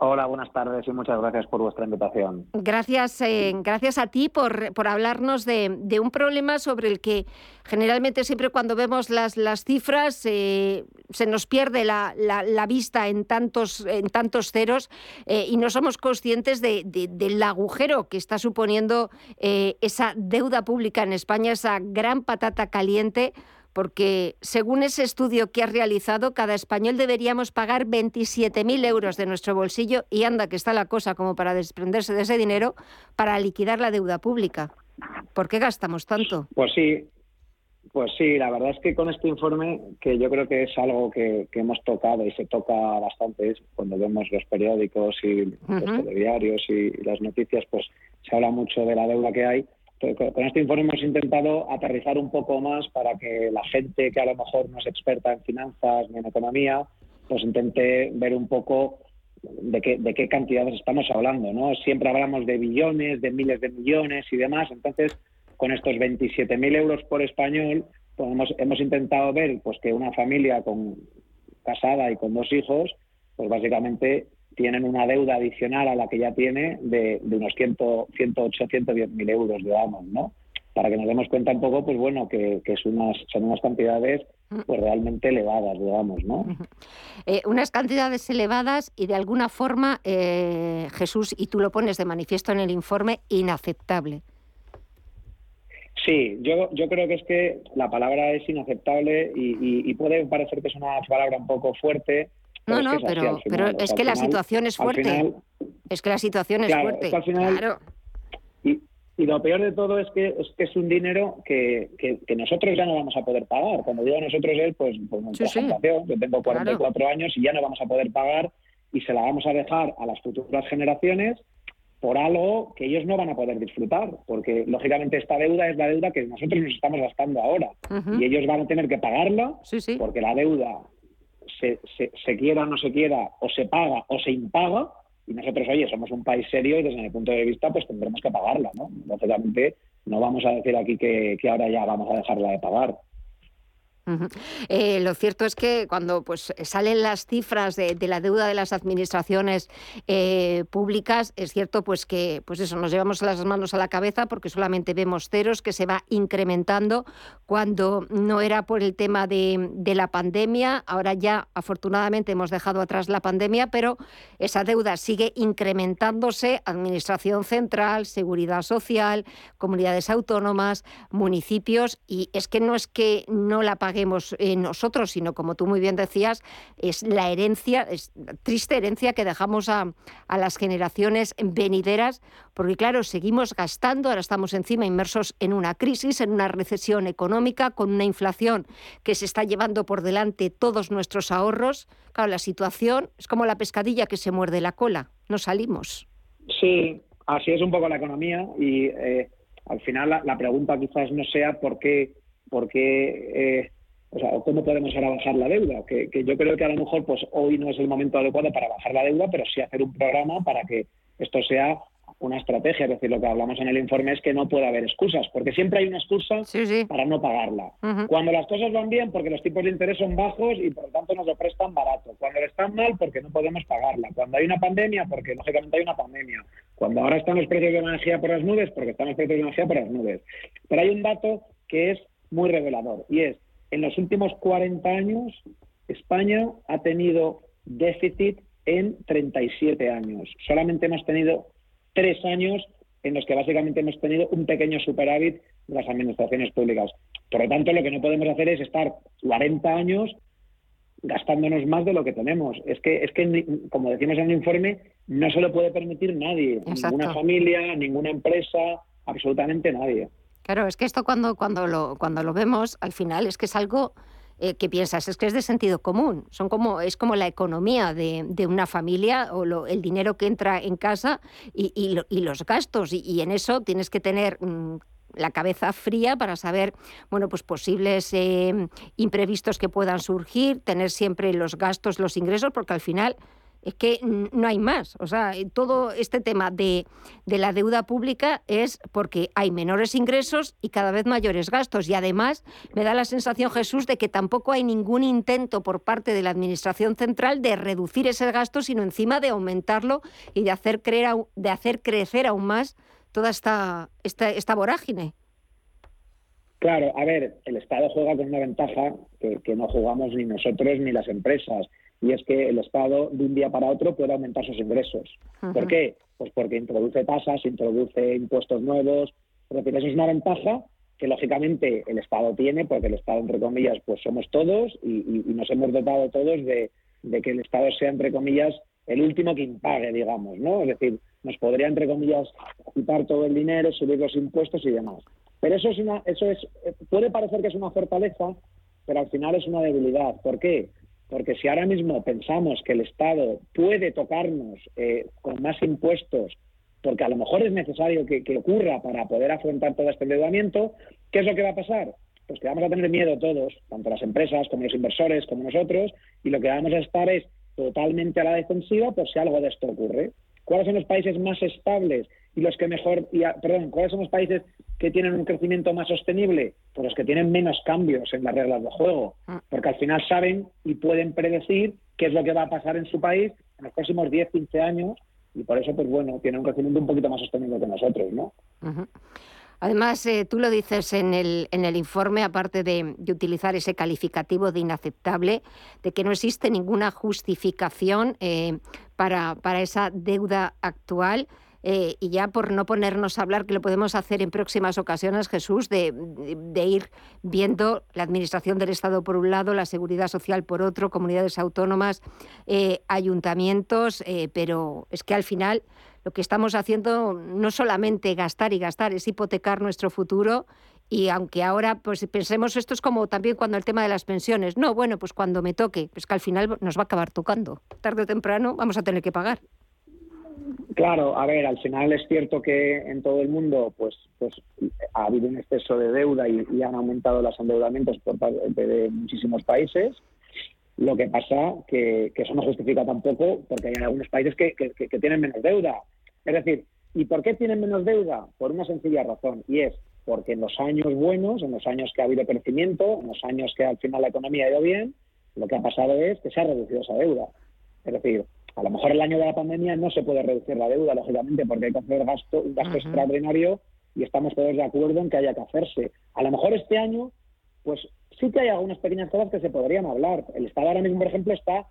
Hola, buenas tardes y muchas gracias por vuestra invitación. Gracias, eh, gracias a ti por, por hablarnos de, de, un problema sobre el que generalmente siempre cuando vemos las, las cifras eh, se nos pierde la, la, vista en tantos, en tantos ceros eh, y no somos conscientes de, del agujero que está suponiendo esa deuda pública en España, esa gran patata caliente porque según ese estudio que has realizado, cada español deberíamos pagar 27.000 euros de nuestro bolsillo y anda que está la cosa como para desprenderse de ese dinero para liquidar la deuda pública. ¿Por qué gastamos tanto? Pues sí, pues sí, la verdad es que con este informe, que yo creo que es algo que, hemos tocado y se toca bastante cuando vemos los periódicos y los telediarios y las noticias, pues se habla mucho de la deuda que hay con este informe hemos intentado aterrizar un poco más para que la gente que a lo mejor no es experta en finanzas ni en economía, pues intente ver un poco de qué, de qué cantidades estamos hablando. ¿no? Siempre hablamos de billones, de miles de millones y demás. Entonces, con estos 27.000 euros por español, pues hemos, hemos intentado ver pues que una familia casada y con dos hijos, pues básicamente tienen una deuda adicional a la que ya tiene de, unos 100, 108, 110 mil euros, digamos, ¿no? Para que nos demos cuenta un poco, pues bueno, que, es unas, son unas cantidades pues realmente elevadas, digamos, ¿no? Eh, unas cantidades elevadas y de alguna forma, eh, Jesús, y tú lo pones de manifiesto en el informe, inaceptable. Sí, yo, yo creo que es que la palabra es inaceptable y, y puede parecer que es una palabra un poco fuerte, no, no, pero, pero es que la situación es fuerte. es que la situación es fuerte. claro. Y, y, lo peor de todo es que es, que es un dinero que, que, nosotros ya no vamos a poder pagar. Cuando digo nosotros él, pues, pues sí, yo tengo 44 años y ya no vamos a poder pagar y se la vamos a dejar a las futuras generaciones por algo que ellos no van a poder disfrutar, porque lógicamente esta deuda es la deuda que nosotros nos estamos gastando ahora y ellos van a tener que pagarla porque la deuda se, se, quiera o no se quiera, o se paga o se impaga, y nosotros, oye, somos un país serio y desde mi punto de vista, pues tendremos que pagarla, ¿no? Lógicamente, no vamos a decir aquí que, que ahora ya vamos a dejarla de pagar. Eh, lo cierto es que cuando pues, salen las cifras de, la deuda de las administraciones eh, públicas, es cierto pues, que pues eso, nos llevamos las manos a la cabeza porque solamente vemos ceros que se va incrementando cuando no era por el tema de, la pandemia. Ahora ya afortunadamente hemos dejado atrás la pandemia, pero esa deuda sigue incrementándose. Administración central, seguridad social, comunidades autónomas, municipios, y es que no es que no la pague eh, nosotros, sino como tú muy bien decías, es la herencia, es triste herencia que dejamos a, a las generaciones venideras, porque claro, seguimos gastando, ahora estamos encima inmersos en una crisis, en una recesión económica, con una inflación que se está llevando por delante todos nuestros ahorros. Claro, la situación es como la pescadilla que se muerde la cola, no salimos. Sí, así es un poco la economía y eh, al final la, pregunta quizás no sea por qué, por qué eh, o sea, ¿cómo podemos ahora bajar la deuda? Que, yo creo que a lo mejor pues hoy no es el momento adecuado para bajar la deuda, pero sí hacer un programa para que esto sea una estrategia. Es decir, lo que hablamos en el informe es que no puede haber excusas, porque siempre hay una excusa para no pagarla. Cuando las cosas van bien, porque los tipos de interés son bajos y por lo tanto nos lo prestan barato. Cuando están mal, porque no podemos pagarla. Cuando hay una pandemia, porque lógicamente hay una pandemia. Cuando ahora están los precios de energía por las nubes, porque están los precios de energía por las nubes. Pero hay un dato que es muy revelador y es en los últimos 40 años, España ha tenido déficit en 37 años. Solamente hemos tenido tres años en los que básicamente hemos tenido un pequeño superávit de las administraciones públicas. Por lo tanto, lo que no podemos hacer es estar 40 años gastándonos más de lo que tenemos. Es que, es que como decimos en el informe, no se lo puede permitir nadie, ninguna familia, ninguna empresa, absolutamente nadie. Claro, es que esto cuando, cuando, lo, cuando lo vemos, al final es que es algo eh, que piensas, es que es de sentido común. Son como, es como la economía de, una familia o el dinero que entra en casa y, los gastos. Y, en eso tienes que tener mm, la cabeza fría para saber, bueno, pues posibles eh, imprevistos que puedan surgir, tener siempre los gastos, los ingresos, porque al final es que no hay más. O sea, todo este tema de, de, la deuda pública es porque hay menores ingresos y cada vez mayores gastos. Y además me da la sensación, Jesús, de que tampoco hay ningún intento por parte de la Administración Central de reducir ese gasto, sino encima de aumentarlo y de hacer, creer, de hacer crecer aún más toda esta, esta, esta vorágine. Claro, a ver, el Estado juega con una ventaja que, que no jugamos ni nosotros ni las empresas y es que el Estado de un día para otro puede aumentar sus ingresos. ¿Por qué? Pues porque introduce tasas, introduce impuestos nuevos. Es eso es una ventaja que lógicamente el Estado tiene, porque el Estado, entre comillas, pues somos todos y, nos hemos dotado todos de, que el Estado sea, entre comillas, el último que impague, digamos, ¿no? Es decir, nos podría, entre comillas, quitar todo el dinero, subir los impuestos y demás. Pero eso es una, eso es, puede parecer que es una fortaleza, pero al final es una debilidad. ¿Por qué? Porque si ahora mismo pensamos que el Estado puede tocarnos eh, con más impuestos, porque a lo mejor es necesario que, ocurra para poder afrontar todo este endeudamiento, ¿qué es lo que va a pasar? Pues que vamos a tener miedo todos, tanto las empresas como los inversores, como nosotros, y lo que vamos a estar es totalmente a la defensiva por si algo de esto ocurre. ¿Cuáles son los países más estables y los que mejor, y perdón, cuáles son los países que tienen un crecimiento más sostenible? Pues los que tienen menos cambios en las reglas de juego, ah. porque al final saben y pueden predecir qué es lo que va a pasar en su país en los próximos 10, 15 años y por eso, pues bueno, tienen un crecimiento un poquito más sostenible que nosotros, ¿no? Además, eh, tú lo dices en el, en el informe, aparte de, utilizar ese calificativo de inaceptable, de que no existe ninguna justificación eh, para, para esa deuda actual. Eh, y ya por no ponernos a hablar, que lo podemos hacer en próximas ocasiones, Jesús, de, ir viendo la administración del Estado por un lado, la seguridad social por otro, comunidades autónomas, eh, ayuntamientos, eh, pero es que al final lo que estamos haciendo no solamente gastar y gastar, es hipotecar nuestro futuro y aunque ahora pues pensemos esto es como también cuando el tema de las pensiones, no, bueno, pues cuando me toque, pues que al final nos va a acabar tocando. Tarde o temprano vamos a tener que pagar. Claro, a ver, al final es cierto que en todo el mundo pues, pues ha habido un exceso de deuda y, han aumentado los endeudamientos por parte de muchísimos países. Lo que pasa que, que eso no justifica tampoco porque hay algunos países que, que, tienen menos deuda. Es decir, ¿y por qué tienen menos deuda? Por una sencilla razón y es porque en los años buenos, en los años que ha habido crecimiento, en los años que al final la economía ha ido bien, lo que ha pasado es que se ha reducido esa deuda. Es decir, a lo mejor el año de la pandemia no se puede reducir la deuda, lógicamente, porque hay que hacer gasto, un gasto extraordinario y estamos todos de acuerdo en que haya que hacerse. A lo mejor este año, pues sí que hay algunas pequeñas cosas que se podrían hablar. El Estado ahora mismo, por ejemplo, está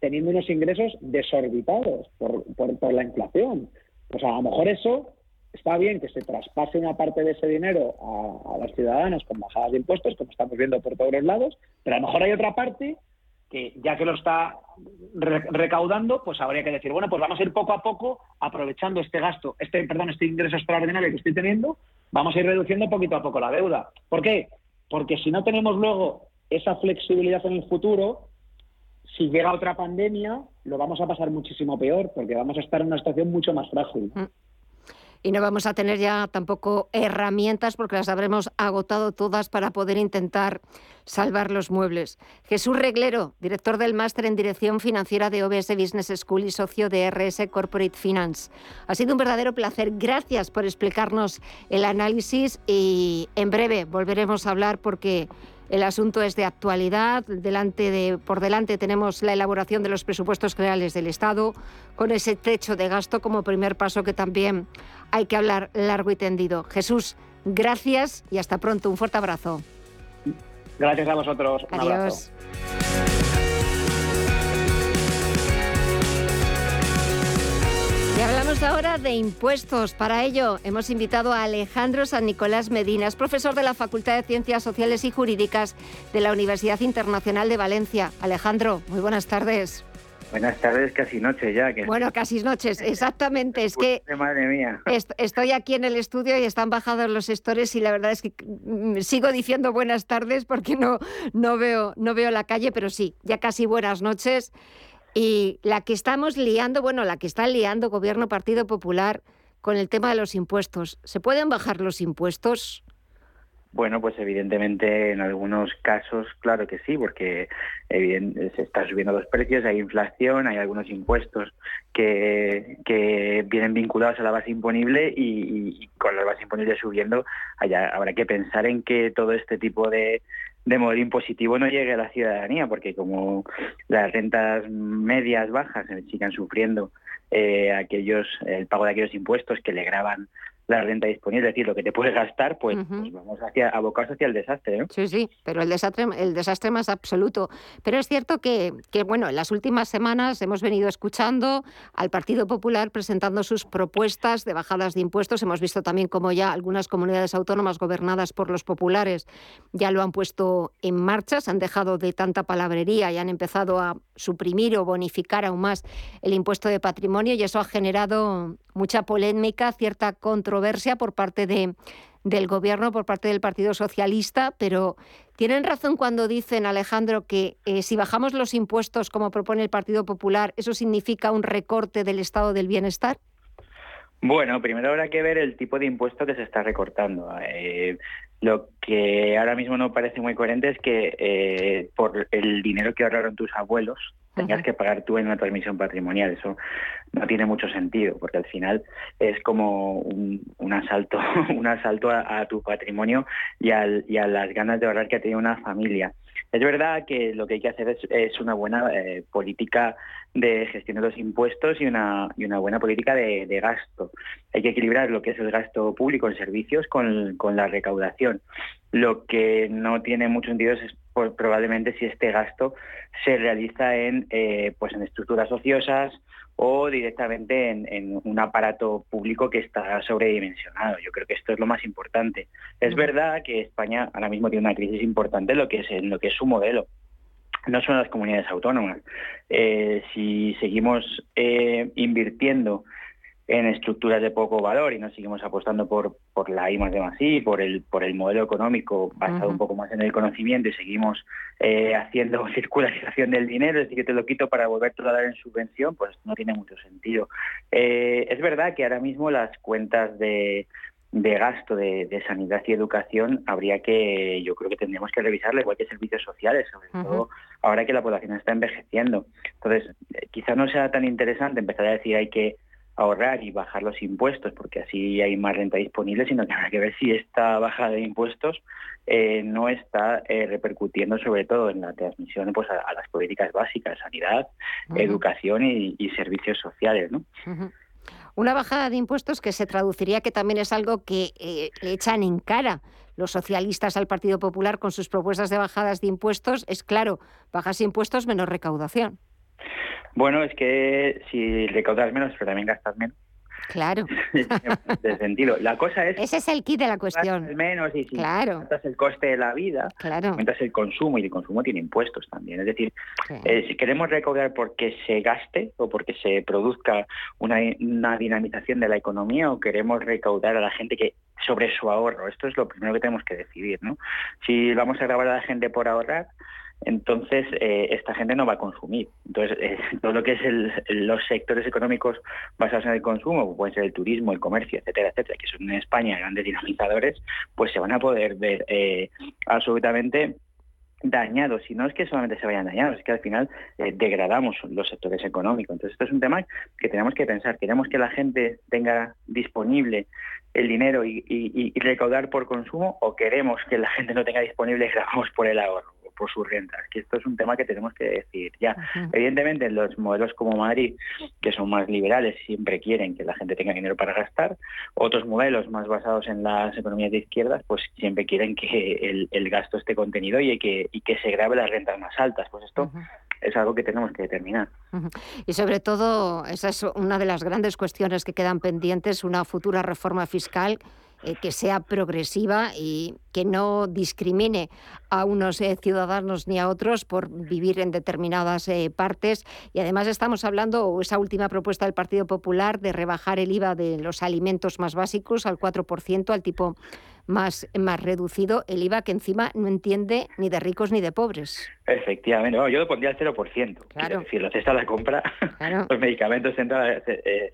teniendo unos ingresos desorbitados por, por, la inflación. Pues a lo mejor eso está bien que se traspase una parte de ese dinero a, a las ciudadanas con bajadas de impuestos, como estamos viendo por todos los lados, pero a lo mejor hay otra parte que ya que lo está recaudando, pues habría que decir, bueno, pues vamos a ir poco a poco aprovechando este gasto, este, perdón, este ingreso extraordinario que estoy teniendo, vamos a ir reduciendo poquito a poco la deuda. ¿Por qué? Porque si no tenemos luego esa flexibilidad en el futuro, si llega otra pandemia, lo vamos a pasar muchísimo peor, porque vamos a estar en una situación mucho más frágil. Mm y no vamos a tener ya tampoco herramientas porque las habremos agotado todas para poder intentar salvar los muebles. Jesús Reglero, director del máster en Dirección Financiera de OBS Business School y socio de RS Corporate Finance. Ha sido un verdadero placer. Gracias por explicarnos el análisis y en breve volveremos a hablar porque el asunto es de actualidad. Delante de, por delante tenemos la elaboración de los presupuestos generales del Estado, con ese techo de gasto como primer paso que también hay que hablar largo y tendido. Jesús, gracias y hasta pronto. Un fuerte abrazo. Gracias a vosotros. Un Adiós. Y hablamos ahora de impuestos. Para ello hemos invitado a Alejandro San Nicolás Medina, es profesor de la Facultad de Ciencias Sociales y Jurídicas de la Universidad Internacional de Valencia. Alejandro, muy buenas tardes. Buenas tardes, casi noche ya. Bueno, casi noches, exactamente. Es que madre mía. estoy aquí en el estudio y están bajados los estores y la verdad es que mm, sigo diciendo buenas tardes porque no, no, veo, no veo la calle, pero sí, ya casi buenas noches. Y la que estamos liando, bueno, la que está liando Gobierno Partido Popular con el tema de los impuestos. ¿Se pueden bajar los impuestos? Bueno, pues evidentemente en algunos casos, claro que sí, porque se están subiendo los precios, hay inflación, hay algunos impuestos que, que vienen vinculados a la base imponible y, con la base imponible subiendo, habrá que pensar en que todo este tipo de, de modelo impositivo no llegue a la ciudadanía, porque como las rentas medias bajas sigan sufriendo eh, aquellos el pago de aquellos impuestos que le graban la renta disponible, es decir, lo que te puedes gastar, pues, pues, vamos hacia, abocados hacia el desastre. Sí, sí, pero el desastre, el desastre más absoluto. Pero es cierto que, que, bueno, en las últimas semanas hemos venido escuchando al Partido Popular presentando sus propuestas de bajadas de impuestos. Hemos visto también cómo ya algunas comunidades autónomas gobernadas por los populares ya lo han puesto en marcha, se han dejado de tanta palabrería y han empezado a suprimir o bonificar aún más el impuesto de patrimonio y eso ha generado mucha polémica, cierta controversia por parte de, del Gobierno, por parte del Partido Socialista, pero tienen razón cuando dicen, Alejandro, que eh, si bajamos los impuestos, como propone el Partido Popular, ¿eso significa un recorte del estado del bienestar? Bueno, primero habrá que ver el tipo de impuesto que se está recortando. Eh, lo que ahora mismo no parece muy coherente es que eh, por el dinero que ahorraron tus abuelos, tengas que pagar tú en una transmisión patrimonial. Eso no tiene mucho sentido, porque al final es como un, asalto, un asalto a, tu patrimonio y, y a las ganas de ahorrar que ha tenido una familia. Es verdad que lo que hay que hacer es, una buena eh, política de gestión de los impuestos y una, y una buena política de, gasto. Hay que equilibrar lo que es el gasto público en servicios con, la recaudación. Lo que no tiene mucho sentido es probablemente si este gasto se realiza en, eh, pues en estructuras ociosas o directamente en, un aparato público que está sobredimensionado. Yo creo que esto es lo más importante. Es verdad que España ahora mismo tiene una crisis importante en lo que es, en lo que es su modelo. No son las comunidades autónomas. Eh, si seguimos eh, invirtiendo en estructuras de poco valor y no seguimos apostando por, por la I más de más I, por el, por el modelo económico basado un poco más en el conocimiento y seguimos eh, haciendo circularización del dinero, es decir, que te lo quito para volverte a dar en subvención, pues no tiene mucho sentido. Eh, es verdad que ahora mismo las cuentas de, de gasto de, sanidad y educación habría que, yo creo que tendríamos que revisarle, igual que servicios sociales, sobre todo ahora que la población está envejeciendo. Entonces, eh, quizás no sea tan interesante empezar a decir hay que ahorrar y bajar los impuestos, porque así hay más renta disponible, sino que habrá que ver si esta bajada de impuestos eh, no está eh, repercutiendo sobre todo en la transmisión pues, a, las políticas básicas, sanidad, educación y, servicios sociales. ¿no? Una bajada de impuestos que se traduciría que también es algo que eh, le echan en cara los socialistas al Partido Popular con sus propuestas de bajadas de impuestos. Es claro, bajas impuestos menos recaudación. Bueno, es que si recaudas menos, pero también gastas menos. Claro. de sentido. La cosa es... Ese es el kit de la cuestión. menos y si claro. el coste de la vida, claro. aumentas el consumo y el consumo tiene impuestos también. Es decir, eh, si queremos recaudar porque se gaste o porque se produzca una, una dinamización de la economía o queremos recaudar a la gente que sobre su ahorro, esto es lo primero que tenemos que decidir. ¿no? Si vamos a grabar a la gente por ahorrar, entonces eh, esta gente no va a consumir. Entonces, eh, todo lo que es los sectores económicos basados en el consumo, pueden ser el turismo, el comercio, etcétera, etcétera, que son en España grandes dinamizadores, pues se van a poder ver eh, absolutamente dañados, y no es que solamente se vayan dañados, es que al final degradamos los sectores económicos. Entonces, esto es un tema que tenemos que pensar. Queremos que la gente tenga disponible el dinero y, recaudar por consumo o queremos que la gente no tenga disponible y grabamos por el ahorro por sus rentas, que esto es un tema que tenemos que decir ya. Evidentemente, los modelos como Madrid, que son más liberales, siempre quieren que la gente tenga dinero para gastar. Otros modelos más basados en las economías de izquierdas, pues siempre quieren que el, gasto esté contenido y que, y que se grabe las rentas más altas. Pues esto es algo que tenemos que determinar. Y sobre todo, esa es una de las grandes cuestiones que quedan pendientes, una futura reforma fiscal eh, que sea progresiva y que no discrimine a unos eh, ciudadanos ni a otros por vivir en determinadas eh, partes. Y además estamos hablando, esa última propuesta del Partido Popular, de rebajar el IVA de los alimentos más básicos al 4%, al tipo más, más reducido el IVA que encima no entiende ni de ricos ni de pobres. Efectivamente, yo lo pondría al 0%. Claro. decir, la cesta la compra, los medicamentos, cesta la,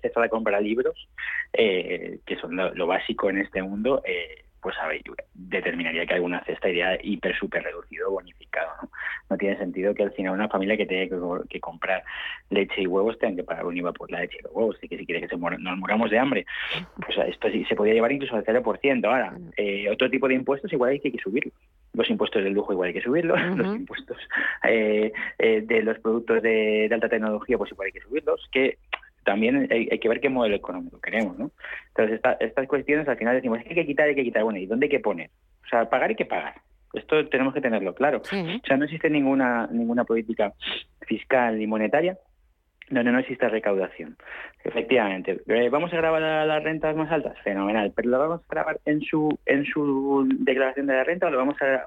cesta la compra libros, eh, que son lo, básico en este mundo, eh, pues a ver, determinaría que alguna cesta iría hiper, súper reducido bonificado. ¿no? no tiene sentido que al final una familia que tenga que, comprar leche y huevos tenga que pagar un IVA por la leche y los huevos. Así que si quiere que se nos moramos de hambre, pues esto sí se podría llevar incluso al 0%. Ahora, eh, otro tipo de impuestos igual hay que, que subirlos. Los impuestos del lujo igual hay que subirlos, los impuestos eh, eh, de los productos de, alta tecnología pues igual hay que subirlos, que también hay, que ver qué modelo económico queremos, ¿no? Entonces, estas cuestiones al final decimos, es que hay que quitar, hay que quitar, bueno, ¿y dónde hay que poner? O sea, pagar hay que pagar. Esto tenemos que tenerlo claro. O sea, no existe ninguna, ninguna política fiscal ni monetaria donde no existe recaudación. Efectivamente, eh, ¿vamos a grabar las rentas más altas? Fenomenal, pero ¿lo vamos a grabar en su en su declaración de la renta o lo vamos a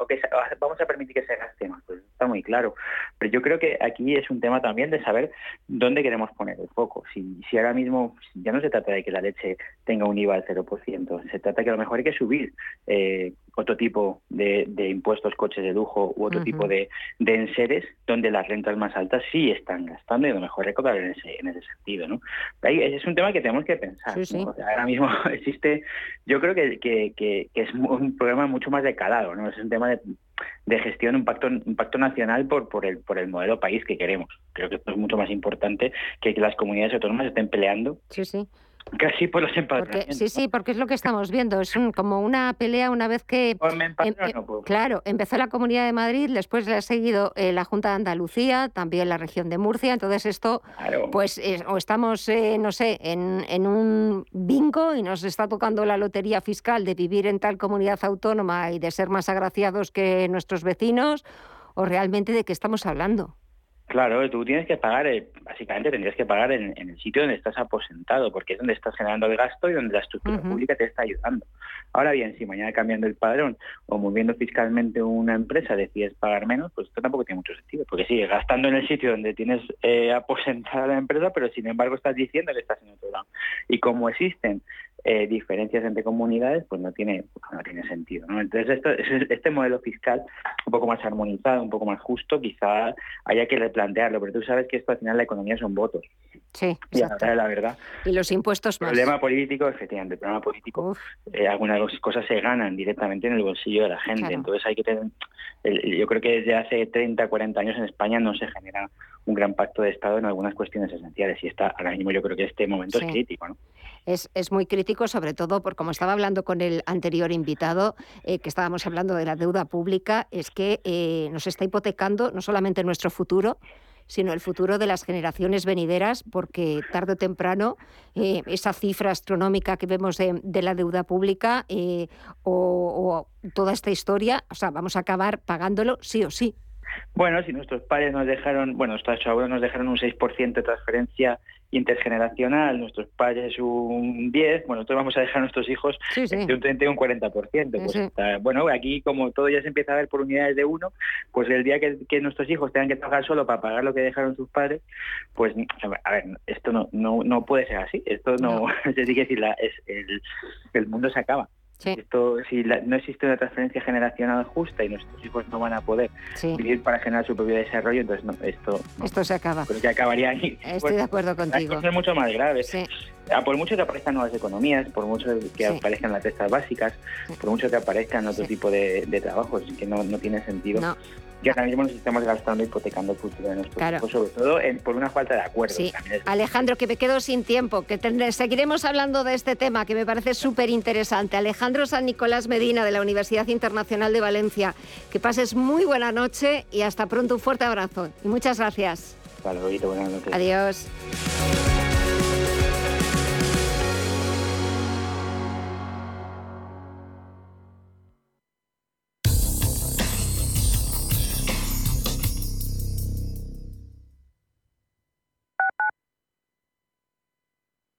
vamos a permitir que se gaste más? Pues está muy claro. Pero yo creo que aquí es un tema también de saber dónde queremos poner el foco. Si, si ahora mismo ya no se trata de que la leche tenga un IVA al 0%, se trata que a lo mejor hay que subir eh, otro tipo de, impuestos, coches de lujo u otro tipo de, de enseres donde las rentas más altas sí están gastando y a lo mejor recaudar en ese, en ese sentido. ¿no? Ahí, ese es un tema que tenemos que pensar. ahora mismo existe, yo creo que, que, es un programa mucho más decalado, ¿no? es un tema de, de gestión, un pacto, un pacto nacional por, por, el, por el modelo país que queremos. Creo que esto es mucho más importante que que las comunidades autónomas estén peleando sí, sí. Casi por los empadronamientos. sí, sí, porque es lo que estamos viendo. Es como una pelea una vez que... Em, em, pues. Claro, empezó la Comunidad de Madrid, después le ha seguido eh, la Junta de Andalucía, también la región de Murcia. Entonces esto, pues, o estamos, eh, no sé, en, en un bingo y nos está tocando la lotería fiscal de vivir en tal comunidad autónoma y de ser más agraciados que nuestros vecinos, o realmente de qué estamos hablando. Claro, tú tienes que pagar, eh, básicamente tendrías que pagar en, el sitio donde estás aposentado, porque es donde estás generando el gasto y donde la estructura pública te está ayudando. Ahora bien, si mañana cambiando el padrón o moviendo fiscalmente una empresa decides pagar menos, pues esto tampoco tiene mucho sentido, porque sigues gastando en el sitio donde tienes eh, aposentada la empresa, pero sin embargo estás diciendo que estás en otro lado. Y como existen eh, diferencias entre comunidades, pues no tiene, no tiene sentido. ¿no? Entonces, esto, este modelo fiscal un poco más armonizado, un poco más justo, quizá haya que replantearlo, pero tú sabes que esto al final la economía son votos. Sí, y la verdad. Y los impuestos más. El problema político, efectivamente, el problema político, eh, algunas cosas se ganan directamente en el bolsillo de la gente. Entonces hay que tener, yo creo que desde hace 30, 40 años en España no se genera un gran pacto de Estado en algunas cuestiones esenciales y está ahora mismo yo creo que este momento es crítico. ¿no? Es, es, muy crítico, sobre todo por como estaba hablando con el anterior invitado, eh, que estábamos hablando de la deuda pública, es que eh, nos está hipotecando no solamente nuestro futuro, sino el futuro de las generaciones venideras, porque tarde o temprano eh, esa cifra astronómica que vemos de, la deuda pública o, toda esta historia, o sea, vamos a acabar pagándolo sí o sí. Bueno, si nuestros padres nos dejaron, bueno, nuestros abuelos nos dejaron un 6% de transferencia intergeneracional, nuestros padres un 10, bueno, nosotros vamos a dejar a nuestros hijos de un 30 y un 40%. Pues bueno, aquí como todo ya se empieza a ver por unidades de uno, pues el día que, nuestros hijos tengan que trabajar solo para pagar lo que dejaron sus padres, pues a ver, esto no, no, no puede ser así, esto no, es decir, la, es, el, el mundo se acaba. Esto, si no existe una transferencia generacional justa y nuestros hijos no van a poder vivir para generar su propio desarrollo, entonces esto esto se acaba. Pero que acabaría ahí. Estoy de acuerdo contigo. Esto es mucho más grave. Ah, por mucho que aparezcan nuevas economías, por mucho que aparezcan las testas básicas, por mucho que aparezcan otro tipo de, trabajos que no, no tiene sentido, que ahora mismo nos estamos gastando hipotecando el futuro de nuestros hijos, sobre todo por una falta de acuerdo. Alejandro, que me quedo sin tiempo, que seguiremos hablando de este tema que me parece súper interesante. Alejandro San Nicolás Medina de la Universidad Internacional de Valencia, que pases muy buena noche y hasta pronto. Un fuerte abrazo y muchas gracias. buenas noches. Adiós.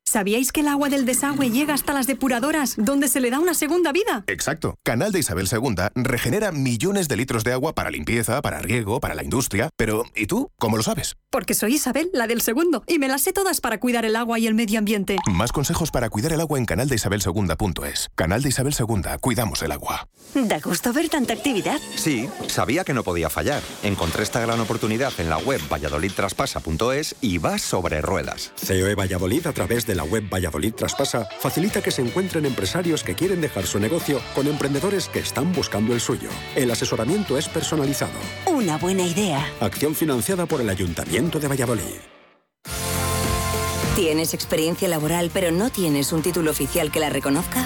¿Sabíais que el agua del desagüe llega hasta las depuradoras, donde se le da una segunda vida? Exacto. Canal de Isabel II regenera millones de litros de agua para limpieza, para riego, para la industria. Pero, ¿y tú? ¿Cómo lo sabes? Porque soy Isabel, la del segundo, y me las sé todas para cuidar el agua y el medio ambiente. Más consejos para cuidar el agua en canaldeisabelsegunda.es. Canal de Isabel II, cuidamos el agua. Da gusto ver tanta actividad. Sí, sabía que no podía fallar. Encontré esta gran oportunidad en la web valladolidtraspasa.es y vas sobre ruedas. COE Valladolid a través de la web Valladolid Traspasa facilita que se encuentren empresarios que quieren dejar su negocio con emprendedores que están buscando el suyo. El asesoramiento es personalizado. Una buena idea. Acción financiada por el Ayuntamiento de Valladolid. ¿Tienes experiencia laboral pero no tienes un título oficial que la reconozca?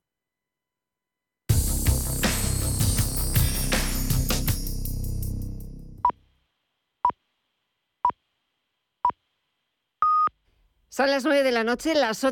Son las nueve de la noche, las ocho